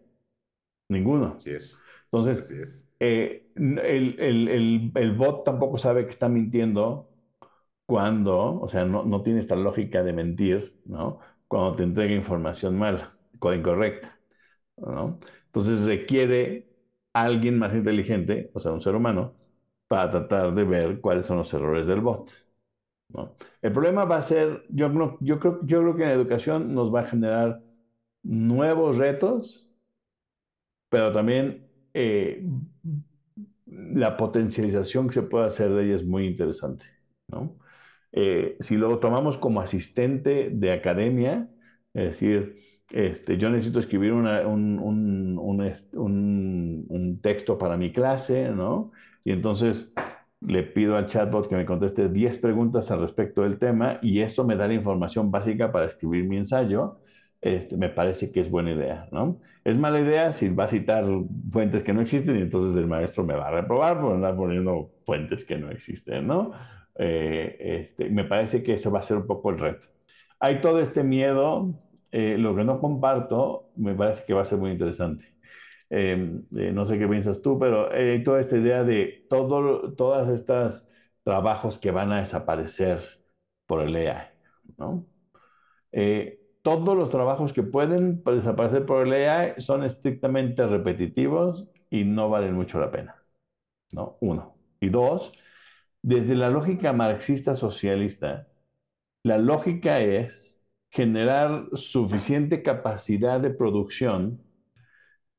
Ninguno. Así es. Entonces, eh, el, el, el, bot tampoco sabe que está mintiendo cuando, o sea, no, no tiene esta lógica de mentir, ¿no? Cuando te entrega información mala o incorrecta, ¿no? Entonces requiere alguien más inteligente, o sea, un ser humano, para tratar de ver cuáles son los errores del bot. ¿no? El problema va a ser, yo, yo, creo, yo creo que en la educación nos va a generar nuevos retos, pero también eh, la potencialización que se puede hacer de ella es muy interesante. ¿no? Eh, si lo tomamos como asistente de academia, es decir, este, yo necesito escribir un, un, texto para mi clase, ¿no? Y entonces le pido al chatbot que me conteste 10 preguntas al respecto del tema y eso me da la información básica para escribir mi ensayo. Este, me parece que es buena idea, ¿no? Es mala idea si va a citar fuentes que no existen y entonces el maestro me va a reprobar por andar poniendo fuentes que no existen, ¿no? Eh, este, me parece que eso va a ser un poco el reto. Hay todo este miedo eh, lo que no comparto me parece que va a ser muy interesante. Em, eh, no sé qué piensas tú, pero hay eh, toda esta idea de todo, todas estas trabajos que van a desaparecer por el AI, ¿no? todos los trabajos que pueden desaparecer por el AI son estrictamente repetitivos y no valen mucho la pena, ¿no? Uno. Y dos, desde la lógica marxista socialista, la lógica es generar suficiente capacidad de producción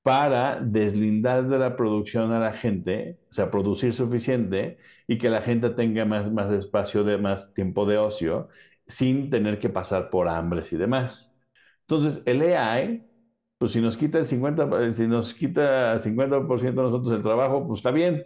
para deslindar de la producción a la gente, o sea, producir suficiente y que la gente tenga más, más espacio, de, más tiempo de ocio, sin tener que pasar por hambres y demás. Entonces, el AI, pues si nos quita el 50%, si nos quita 50% de nosotros el trabajo, pues está bien.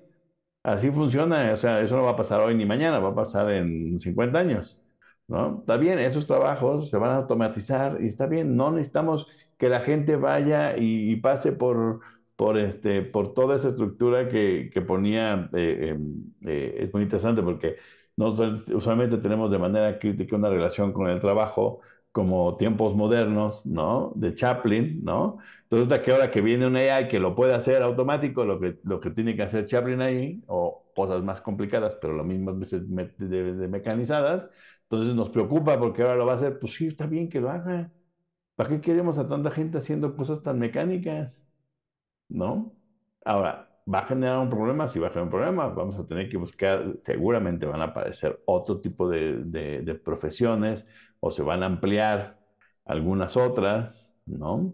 Así funciona, o sea, eso no va a pasar hoy ni mañana, va a pasar en 50 años. ¿no? Está bien, esos trabajos se van a automatizar y está bien, no necesitamos que la gente vaya y, pase por, por, este, por toda esa estructura que, que ponía, eh, em, eh, es muy interesante porque nosotros usualmente tenemos de manera crítica una relación con el trabajo como tiempos modernos, ¿no? De Chaplin, ¿no? Entonces, de que ahora que viene un AI que lo puede hacer automático, lo que, lo que tiene que hacer Chaplin ahí, o cosas más complicadas, pero lo mismas veces de mecanizadas, entonces nos preocupa porque ahora lo va a hacer. Pues sí, está bien que lo haga. ¿Para qué queremos a tanta gente haciendo cosas tan mecánicas? ¿No? Ahora, ¿va a generar un problema? Si va a generar un problema, vamos a tener que buscar, seguramente van a aparecer otro tipo de, de profesiones o se van a ampliar algunas otras, ¿no?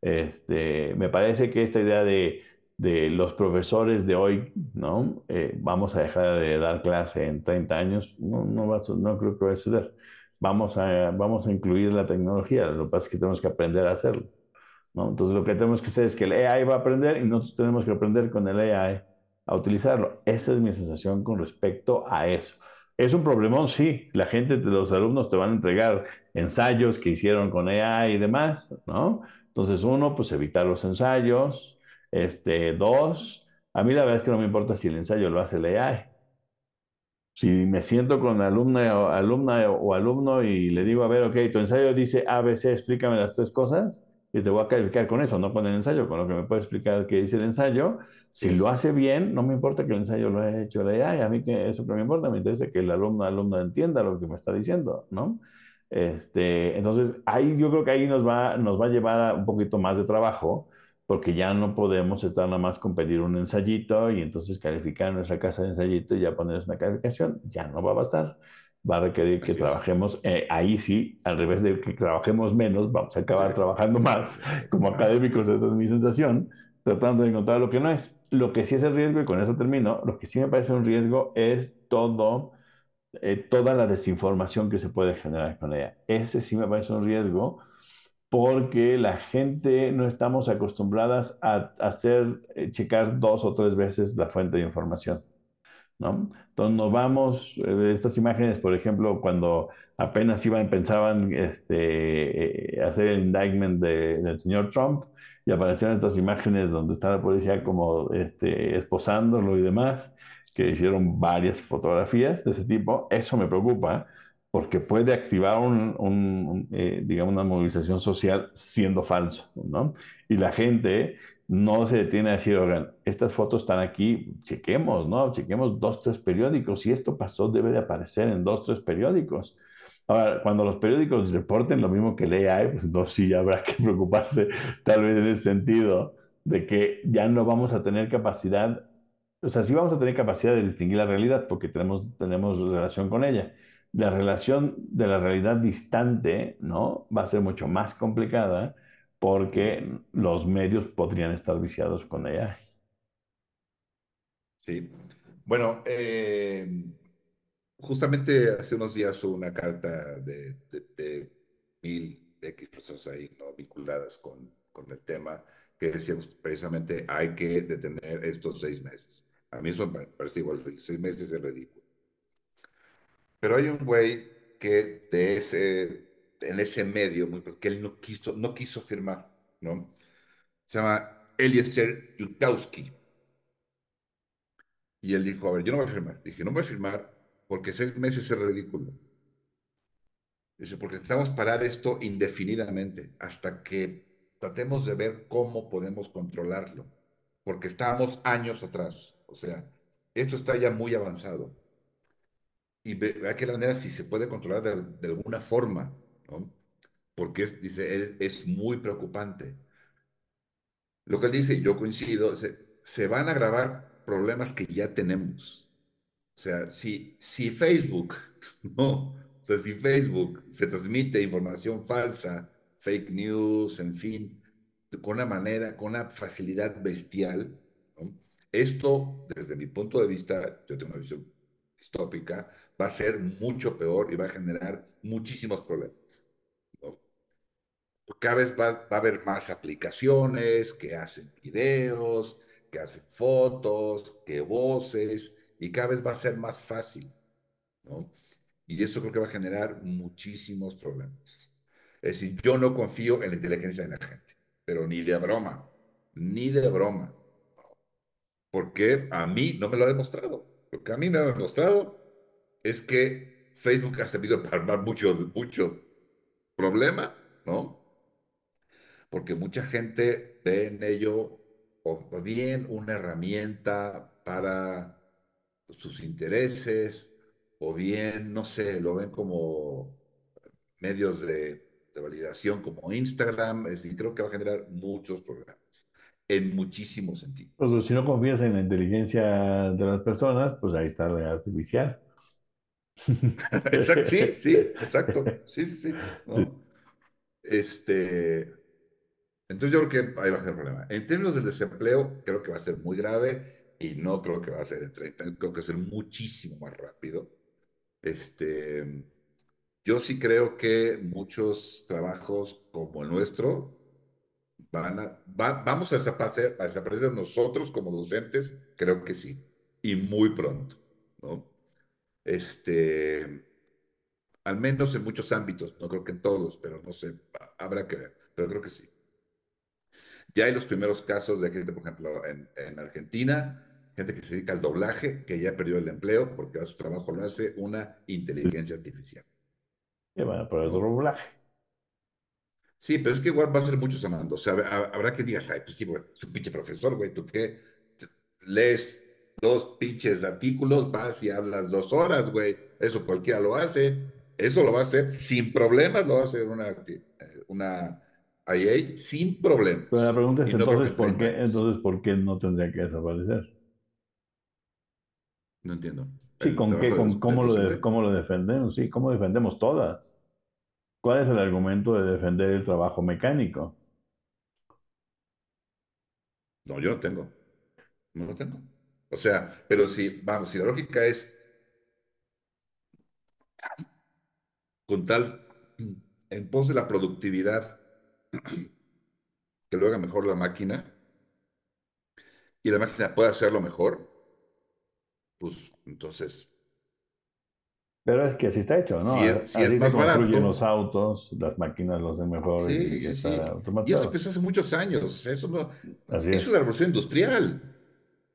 Este, me parece que esta idea de de los profesores de hoy, ¿no? Eh, vamos a dejar de dar clase en 30 años, no, no, va no creo que va a suceder. Vamos a, vamos a incluir la tecnología, lo que pasa es que tenemos que aprender a hacerlo, ¿no? Entonces lo que tenemos que hacer es que el AI va a aprender y nosotros tenemos que aprender con el AI a utilizarlo. Esa es mi sensación con respecto a eso. Es un problemón, sí. La gente, los alumnos te van a entregar ensayos que hicieron con AI y demás, ¿no? Entonces, uno, pues evitar los ensayos, este, dos, a mí la verdad es que no me importa si el ensayo lo hace el AI. Si me siento con alumna alumna o alumno y le digo, a ver, ok, tu ensayo dice ABC, explícame las tres cosas, y te voy a calificar con eso, no con el ensayo, con lo que me puede explicar qué dice el ensayo. Si lo hace bien, no me importa que el ensayo lo haya hecho el AI, a mí que eso no me importa, me interesa que el alumno alumno entienda lo que me está diciendo, ¿no? Este, entonces, ahí yo creo que ahí nos va, nos va a llevar a un poquito más de trabajo, porque ya no podemos estar nada más con pedir un ensayito y entonces calificar nuestra casa de ensayito y ya ponerles una calificación, ya no va a bastar. Va a requerir que trabajemos, eh, ahí sí, al revés de que trabajemos menos, vamos a acabar trabajando más como académicos, esa es mi sensación, tratando de encontrar lo que no es. lo que sí es el riesgo, y con eso termino, lo que sí me parece un riesgo es todo, eh, toda la desinformación que se puede generar con ella. Ese sí me parece un riesgo porque la gente no estamos acostumbradas a, hacer, eh, checar dos o tres veces la fuente de información. ¿No? Entonces nos vamos, eh, estas imágenes, por ejemplo, cuando apenas iban, pensaban este, eh, hacer el indictment de, del señor Trump y aparecieron estas imágenes donde está la policía como este, esposándolo y demás, que hicieron varias fotografías de ese tipo, eso me preocupa porque puede activar un, un, eh, digamos, una movilización social siendo falso, ¿no? Y la gente no se detiene a decir, oigan, estas fotos están aquí, chequemos, ¿no? Chequemos dos, tres periódicos. Si esto pasó, debe de aparecer en dos, tres periódicos. Ahora, cuando los periódicos reporten lo mismo que lee AI, pues entonces sí habrá que preocuparse tal vez en ese sentido de que ya no vamos a tener capacidad, o sea, sí vamos a tener capacidad de distinguir la realidad porque tenemos, tenemos relación con ella. La relación de la realidad distante, ¿no? Va a ser mucho más complicada porque los medios podrían estar viciados con ella. Sí. Bueno, eh, justamente hace unos días hubo una carta de, de, mil X personas ahí ¿no? vinculadas con, con el tema que decíamos precisamente hay que detener estos seis meses. A mí eso me parece igual, seis meses es ridículo. Pero hay un güey que de ese en ese medio, porque él no quiso, no quiso firmar, ¿no? Se llama Eliezer Yudkowsky. Y él dijo, a ver, yo no voy a firmar. Dije, no voy a firmar porque seis meses es ridículo. Dice, porque necesitamos parar esto indefinidamente hasta que tratemos de ver cómo podemos controlarlo. Porque estamos años atrás. O sea, esto está ya muy avanzado. Y vea que la manera si se puede controlar de, de alguna forma porque dice, él es muy preocupante. Lo que él dice, yo coincido, se, van a agravar problemas que ya tenemos. O sea, si, si Facebook, ¿no? O sea, si Facebook se transmite información falsa, fake news, en fin, con una manera, con una facilidad bestial, esto, desde mi punto de vista, yo tengo una visión distópica, va a ser mucho peor y va a generar muchísimos problemas cada vez va, a haber más aplicaciones que hacen videos, que hacen fotos, que voces, y cada vez va a ser más fácil, ¿no? Y eso creo que va a generar muchísimos problemas. Es decir, yo no confío en la inteligencia de la gente, pero ni de broma, ni de broma. Porque a mí no me lo ha demostrado. Lo que a mí me ha demostrado es que Facebook ha servido para armar mucho, mucho problema, ¿no? Porque mucha gente ve en ello o bien una herramienta para sus intereses, o bien, no sé, lo ven como medios de, validación como Instagram, es decir, creo que va a generar muchos problemas en muchísimos sentidos. Pero si no confías en la inteligencia de las personas, pues ahí está la artificial. exacto, sí, sí, exacto. Sí, sí, sí. Este, entonces yo creo que ahí va a ser el problema. En términos del desempleo, creo que va a ser muy grave y no creo que va a ser en 30, creo que va a ser muchísimo más rápido. Este, yo sí creo que muchos trabajos como el nuestro van a, vamos a desaparecer, a desaparecer nosotros como docentes, creo que sí, y muy pronto, ¿no? Este, al menos en muchos ámbitos, no creo que en todos, pero no sé, habrá que ver, pero creo que sí. Ya hay los primeros casos de gente, por ejemplo, en, en Argentina, gente que se dedica al doblaje, que ya perdió el empleo porque a su trabajo lo hace una inteligencia artificial. Y bueno, pero el doblaje. Sí, pero es que igual va a ser muchos amando. O sea, habrá que digas, ay, pues sí, güey, es un pinche profesor, güey, ¿tú qué? Lees dos pinches artículos, vas y hablas dos horas, güey. Eso cualquiera lo hace. Eso lo va a hacer sin problemas, lo va a hacer una, eh, una ahí sin problemas. Pero la pregunta es entonces, ¿por qué, entonces, ¿por qué no tendría que desaparecer? No entiendo. Sí, ¿con qué, con, cómo, lo ¿cómo lo defendemos? Sí, ¿cómo defendemos todas? ¿Cuál es el argumento de defender el trabajo mecánico? No, yo no tengo. No lo tengo. O sea, pero si, vamos, si la lógica es con tal, en pos de la productividad, que lo haga mejor la máquina, y la máquina puede hacerlo mejor, pues entonces Pero es que así está hecho, ¿no? si es, si así es se construyen barato. los autos, las máquinas los hacen mejor y, Sí, y sí, está sí. Y eso empezó hace muchos años. Eso no, Así eso es. es la revolución industrial.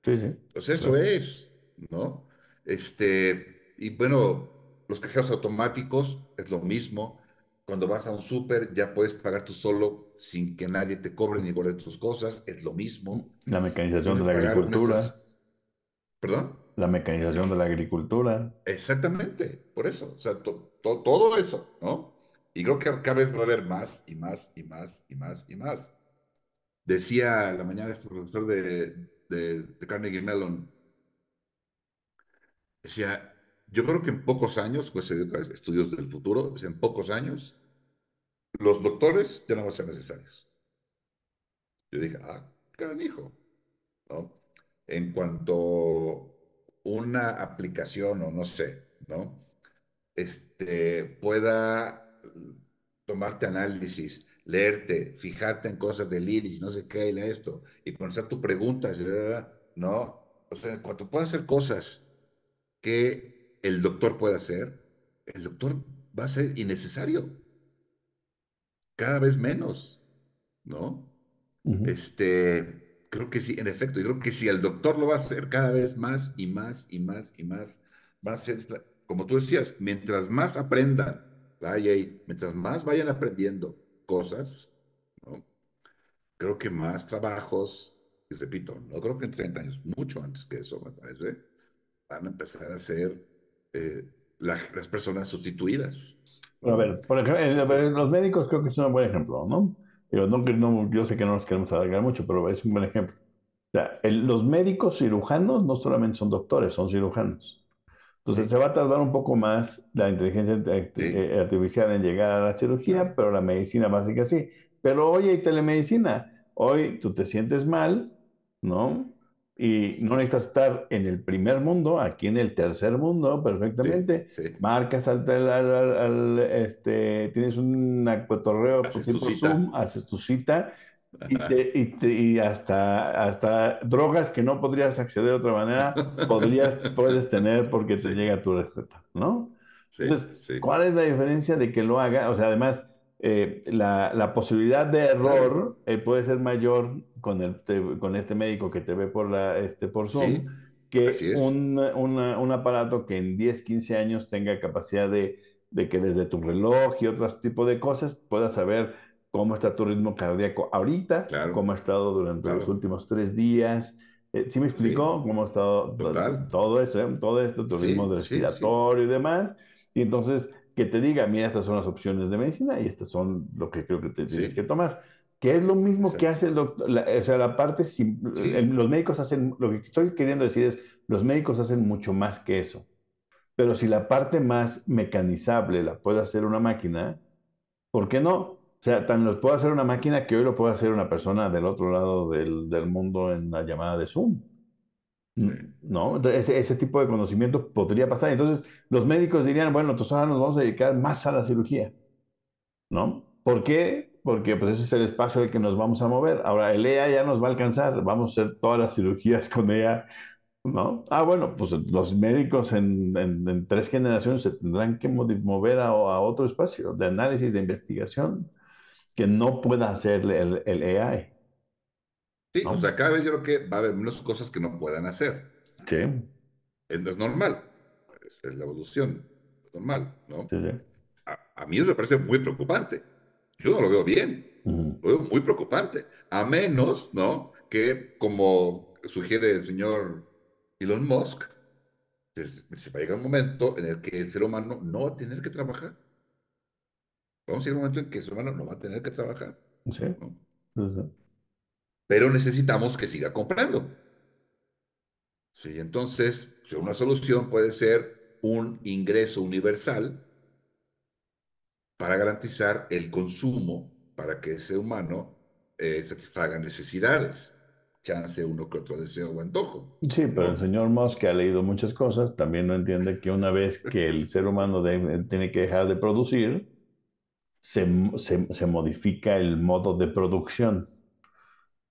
Sí, sí. Pues eso claro. es, ¿no? Este, y bueno, los cajeros automáticos es lo mismo. Cuando vas a un súper ya puedes pagar tú solo sin que nadie te cobre ni guarde tus cosas, es lo mismo. La mecanización de la agricultura, ¿Perdón? la mecanización de la agricultura. Exactamente, por eso, o sea, to- to- todo eso, ¿no? Y creo que cada vez va a haber más y más y más y más y más. Decía la mañana este profesor de, de, de Carnegie Mellon, decía, yo creo que en pocos años, pues estudios del futuro, en pocos años, los doctores ya no van a ser necesarios. Yo dije, ah, canijo, ¿no? En cuanto una aplicación o no sé, ¿no? este, pueda tomarte análisis, leerte, fijarte en cosas del iris, no sé qué, y esto, y conocer tu pregunta, ¿no? O sea, cuando pueda hacer cosas que el doctor puede hacer, el doctor va a ser innecesario, cada vez menos, ¿no? Este, creo que sí, en efecto, yo creo que si el doctor lo va a hacer cada vez más y más y más y más, va a ser, como tú decías, mientras más aprendan la IA, mientras más vayan aprendiendo cosas, ¿no? Creo que más trabajos, y repito, no creo que en 30 años, mucho antes que eso, me parece, van a empezar a ser eh, la- las personas sustituidas, a ver, por ejemplo, los médicos creo que es un buen ejemplo, ¿no? Digo, no, no- yo sé que no nos queremos alargar mucho, pero es un buen ejemplo. O sea, el- los médicos cirujanos no solamente son doctores, son cirujanos. Entonces Sí, se va a tardar un poco más la inteligencia sí, eh, artificial en llegar a la cirugía, pero la medicina básica sí. Pero hoy hay telemedicina. Hoy tú te sientes mal, ¿no? Y no necesitas estar en el primer mundo, aquí en el tercer mundo, perfectamente. sí. Marcas al, al- al- este, tienes un cotorreo tipo cita. Zoom, haces tu cita y, te- y te- y hasta, hasta drogas que no podrías acceder de otra manera, podrías, puedes tener porque te llega tu receta, ¿no? sí, Entonces, ¿cuál es la diferencia de que lo haga? O sea, además, eh, la, la posibilidad de error eh, puede ser mayor con, el, te- con este médico que te ve por, la, este, por Zoom sí, que un, una- un aparato que en 10, 15 años tenga capacidad de, de que desde tu reloj y otros tipos de cosas puedas saber cómo está tu ritmo cardíaco ahorita, claro, cómo ha estado durante los últimos tres días. Eh, ¿sí me sí, explicó cómo ha estado total, todo eso, eh? todo esto, tu ritmo sí, respiratorio y demás? Y entonces que te diga, mira, estas son las opciones de medicina y estas son lo que creo que te tienes que sí, tomar. Que es lo mismo que hace el doctor, la- o sea, la parte, sí, los médicos hacen, lo que estoy queriendo decir es, los médicos hacen mucho más que eso. Pero si la parte más mecanizable la puede hacer una máquina, ¿por qué no? O sea, tan los puede hacer una máquina que hoy lo puede hacer una persona del otro lado del, del mundo en la llamada de Zoom. ¿No? Ese, tipo de conocimiento podría pasar. Entonces, los médicos dirían, bueno, entonces ahora nos vamos a dedicar más a la cirugía, ¿no? ¿Por qué? Porque pues ese es el espacio al que nos vamos a mover. Ahora, el EA ya nos va a alcanzar, vamos a hacer todas las cirugías con EA, ¿no? Ah, bueno, pues los médicos en, en- en tres generaciones se tendrán que mover a, otro espacio de análisis, de investigación, que no pueda hacer el, el AI, sí, o sea, cada vez yo creo que va a haber menos cosas que no puedan hacer, Sí, es, es normal, es, es la evolución, es normal, ¿no? sí, sí. A, a mí eso me parece muy preocupante, yo no lo veo bien, lo veo muy preocupante, a menos, ¿no? Que como sugiere el señor Elon Musk, se va a llegar un momento en el que el ser humano no va a tener que trabajar. Vamos a llegar a un momento en que el ser humano no va a tener que trabajar, Sí, ¿no? sí, sí. Pero necesitamos que siga comprando. Sí, entonces, una solución puede ser un ingreso universal para garantizar el consumo para que ese humano eh, satisfaga necesidades. chance uno que otro deseo o antojo. Sí, pero el señor Musk, que ha leído muchas cosas, también no entiende que una vez que el ser humano de- tiene que dejar de producir, se, se- se modifica el modo de producción.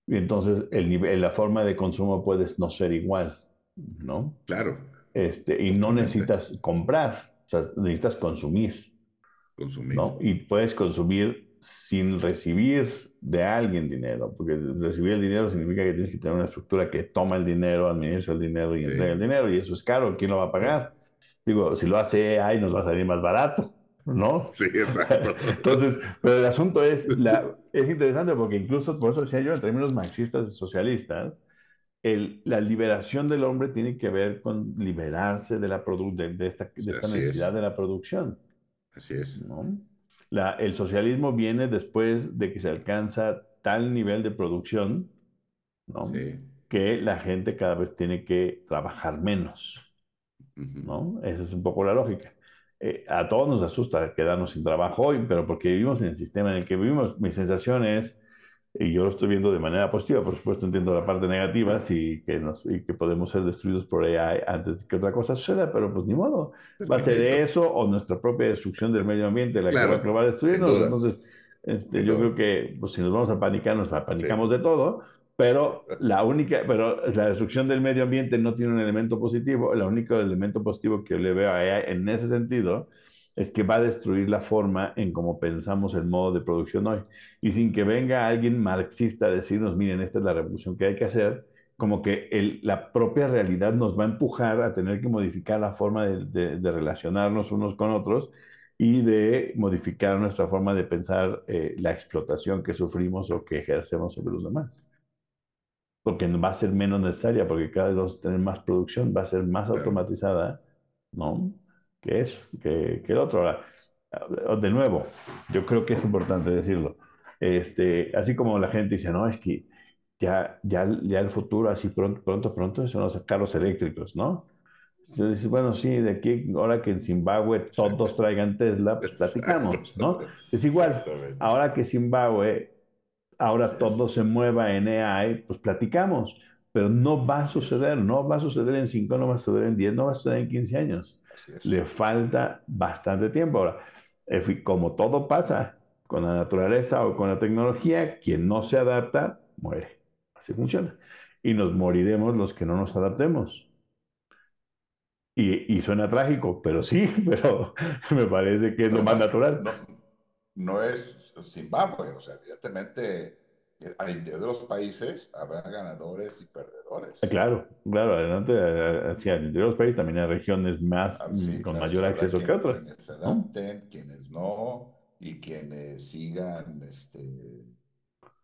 Y entonces el nivel, la forma de consumo puede no ser igual, ¿no? Claro, Este, y no necesitas comprar, o sea, necesitas consumir, consumir. ¿no? Y puedes consumir sin recibir de alguien dinero, porque recibir el dinero significa que tienes que tener una estructura que toma el dinero, administra el dinero y Sí. entrega el dinero, y eso es caro, ¿quién lo va a pagar? Digo, si lo hace AI nos va a salir más barato, ¿no? Sí, exacto. Entonces, pero el asunto es, la, es interesante porque incluso, por eso decía yo, en términos marxistas y socialistas, el- la liberación del hombre tiene que ver con liberarse de, la produ- de, de esta, Sí, de esta así es. necesidad de la producción, Así es. ¿no? La- el socialismo viene después de que se alcanza tal nivel de producción, ¿no? Sí. Que la gente cada vez tiene que trabajar menos. ¿no? Esa es un poco la lógica. Eh, a todos nos asusta quedarnos sin trabajo hoy, pero porque vivimos en el sistema en el que vivimos, mi sensación es, y yo lo estoy viendo de manera positiva, por supuesto entiendo la parte negativa, sí, que nos, y que podemos ser destruidos por AI antes de que otra cosa suceda, pero pues ni modo, va a ser eso o nuestra propia destrucción del medio ambiente la que va a acabar duda. Entonces, este, yo creo que pues, si nos vamos a panicar, nos apanicamos de todo, pero la única, pero la destrucción del medio ambiente no tiene un elemento positivo. El único elemento positivo que le veo a AI en ese sentido es que va a destruir la forma en cómo pensamos el modo de producción hoy. Y sin que venga alguien marxista a decirnos, miren, esta es la revolución que hay que hacer, como que el- la propia realidad nos va a empujar a tener que modificar la forma de, de- de relacionarnos unos con otros y de modificar nuestra forma de pensar eh, la explotación que sufrimos o que ejercemos sobre los demás porque va a ser menos necesaria, porque cada vez vamos a tener más producción, va a ser más Claro. automatizada, ¿no? Que eso, que, que el otro. Ahora, de nuevo, yo creo que es importante decirlo. Este, así como la gente dice, no, es que ya, ya, ya el futuro, así pronto, pronto, pronto, son los carros eléctricos, ¿no? Entonces, bueno, sí, de aquí, ahora que en Zimbabue todos traigan Tesla, pues platicamos, ¿no? Es igual, ahora que Zimbabue, ahora todo se mueva en AI, pues platicamos, pero no va a suceder, no va a suceder en 5, no va a suceder en 10, no va a suceder en 15 años. Le falta bastante tiempo. Ahora, como todo pasa con la naturaleza o con la tecnología, quien no se adapta, muere. Así funciona. Y nos moriremos los que no nos adaptemos. Y, y suena trágico, pero sí, pero me parece que es lo más natural. No, no es Zimbabue, o sea, evidentemente eh, al interior de los países habrá ganadores y perdedores. Ah, Claro, claro, adelante, hacia el interior de los países también hay regiones más, Ah, mm, sí, con claro, mayor acceso que otras. Quienes se ¿no? adapten, quienes no, y quienes sigan, este,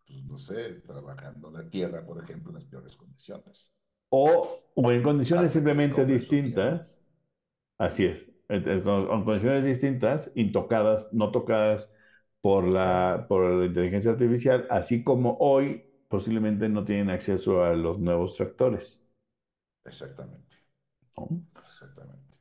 pues, no sé, trabajando la tierra, por ejemplo, en las peores condiciones. O, o en condiciones simplemente distintas, así es, en, en- con- con condiciones distintas, intocadas, no tocadas por la, por la inteligencia artificial, así como hoy posiblemente no tienen acceso a los nuevos tractores. Exactamente, ¿no? exactamente.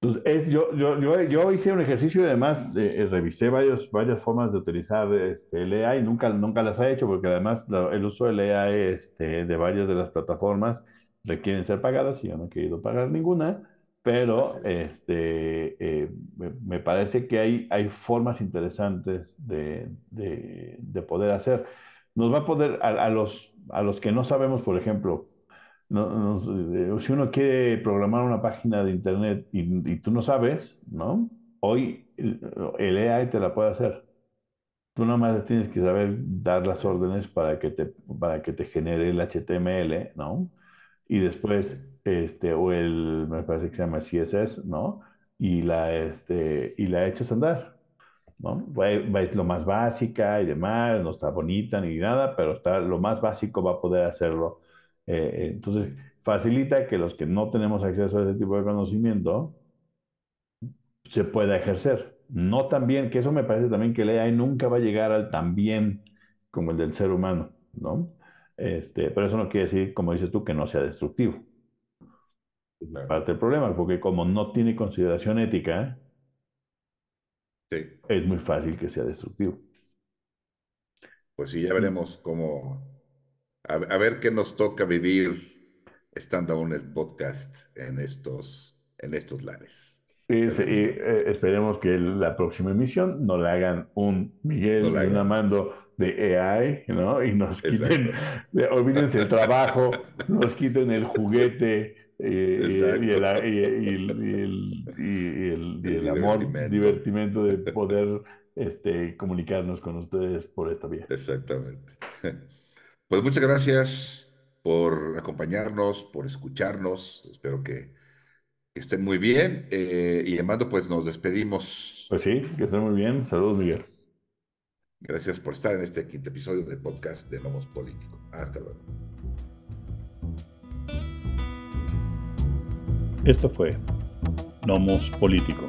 Entonces, es, yo, yo, yo, yo hice un ejercicio y además eh, revisé varios, varias formas de utilizar este, el AI, nunca, nunca las he hecho porque además la- el uso del AI este, de varias de las plataformas requieren ser pagadas y yo no he querido pagar ninguna, pero este, eh, me, me parece que hay, hay formas interesantes de, de, de poder hacer. Nos va a poder, a, a los, a los que no sabemos, por ejemplo, no, no, si uno quiere programar una página de internet y, y tú no sabes, ¿no? Hoy el, el AI te la puede hacer. Tú nada más tienes que saber dar las órdenes para que te, para que te genere el HTML, ¿no? Y después, este, o el, me parece que se llama CSS, ¿no? Y la, este, y la echas a andar, ¿no? Es lo más básica y demás, no está bonita ni nada, pero está, lo más básico va a poder hacerlo. Eh, entonces, facilita que los que no tenemos acceso a ese tipo de conocimiento se pueda ejercer. No tan bien, que eso me parece también que el AI nunca va a llegar al tan bien como el del ser humano, ¿no? Este, pero eso no quiere decir, como dices tú, que no sea destructivo. Es Claro. parte del problema, porque como no tiene consideración ética, Sí, es muy fácil que sea destructivo. pues sí, ya veremos cómo, a, ver qué nos toca vivir estando aún en el podcast en estos, en estos lares. Eh, esperemos que la próxima emisión no le hagan un Miguel y un Amando de AI, ¿no? Y nos quiten, olvídense el trabajo, nos quiten el juguete y, el, amor, divertimento de poder este, comunicarnos con ustedes por esta vía. Exactamente. Pues muchas gracias por acompañarnos, por escucharnos. Espero que estén muy bien. Eh, y Amando, pues nos despedimos. Pues sí, que estén muy bien. Saludos, Miguel. Gracias por estar en este quinto episodio del podcast de Nomos Político. Hasta luego. Esto fue Nomos Político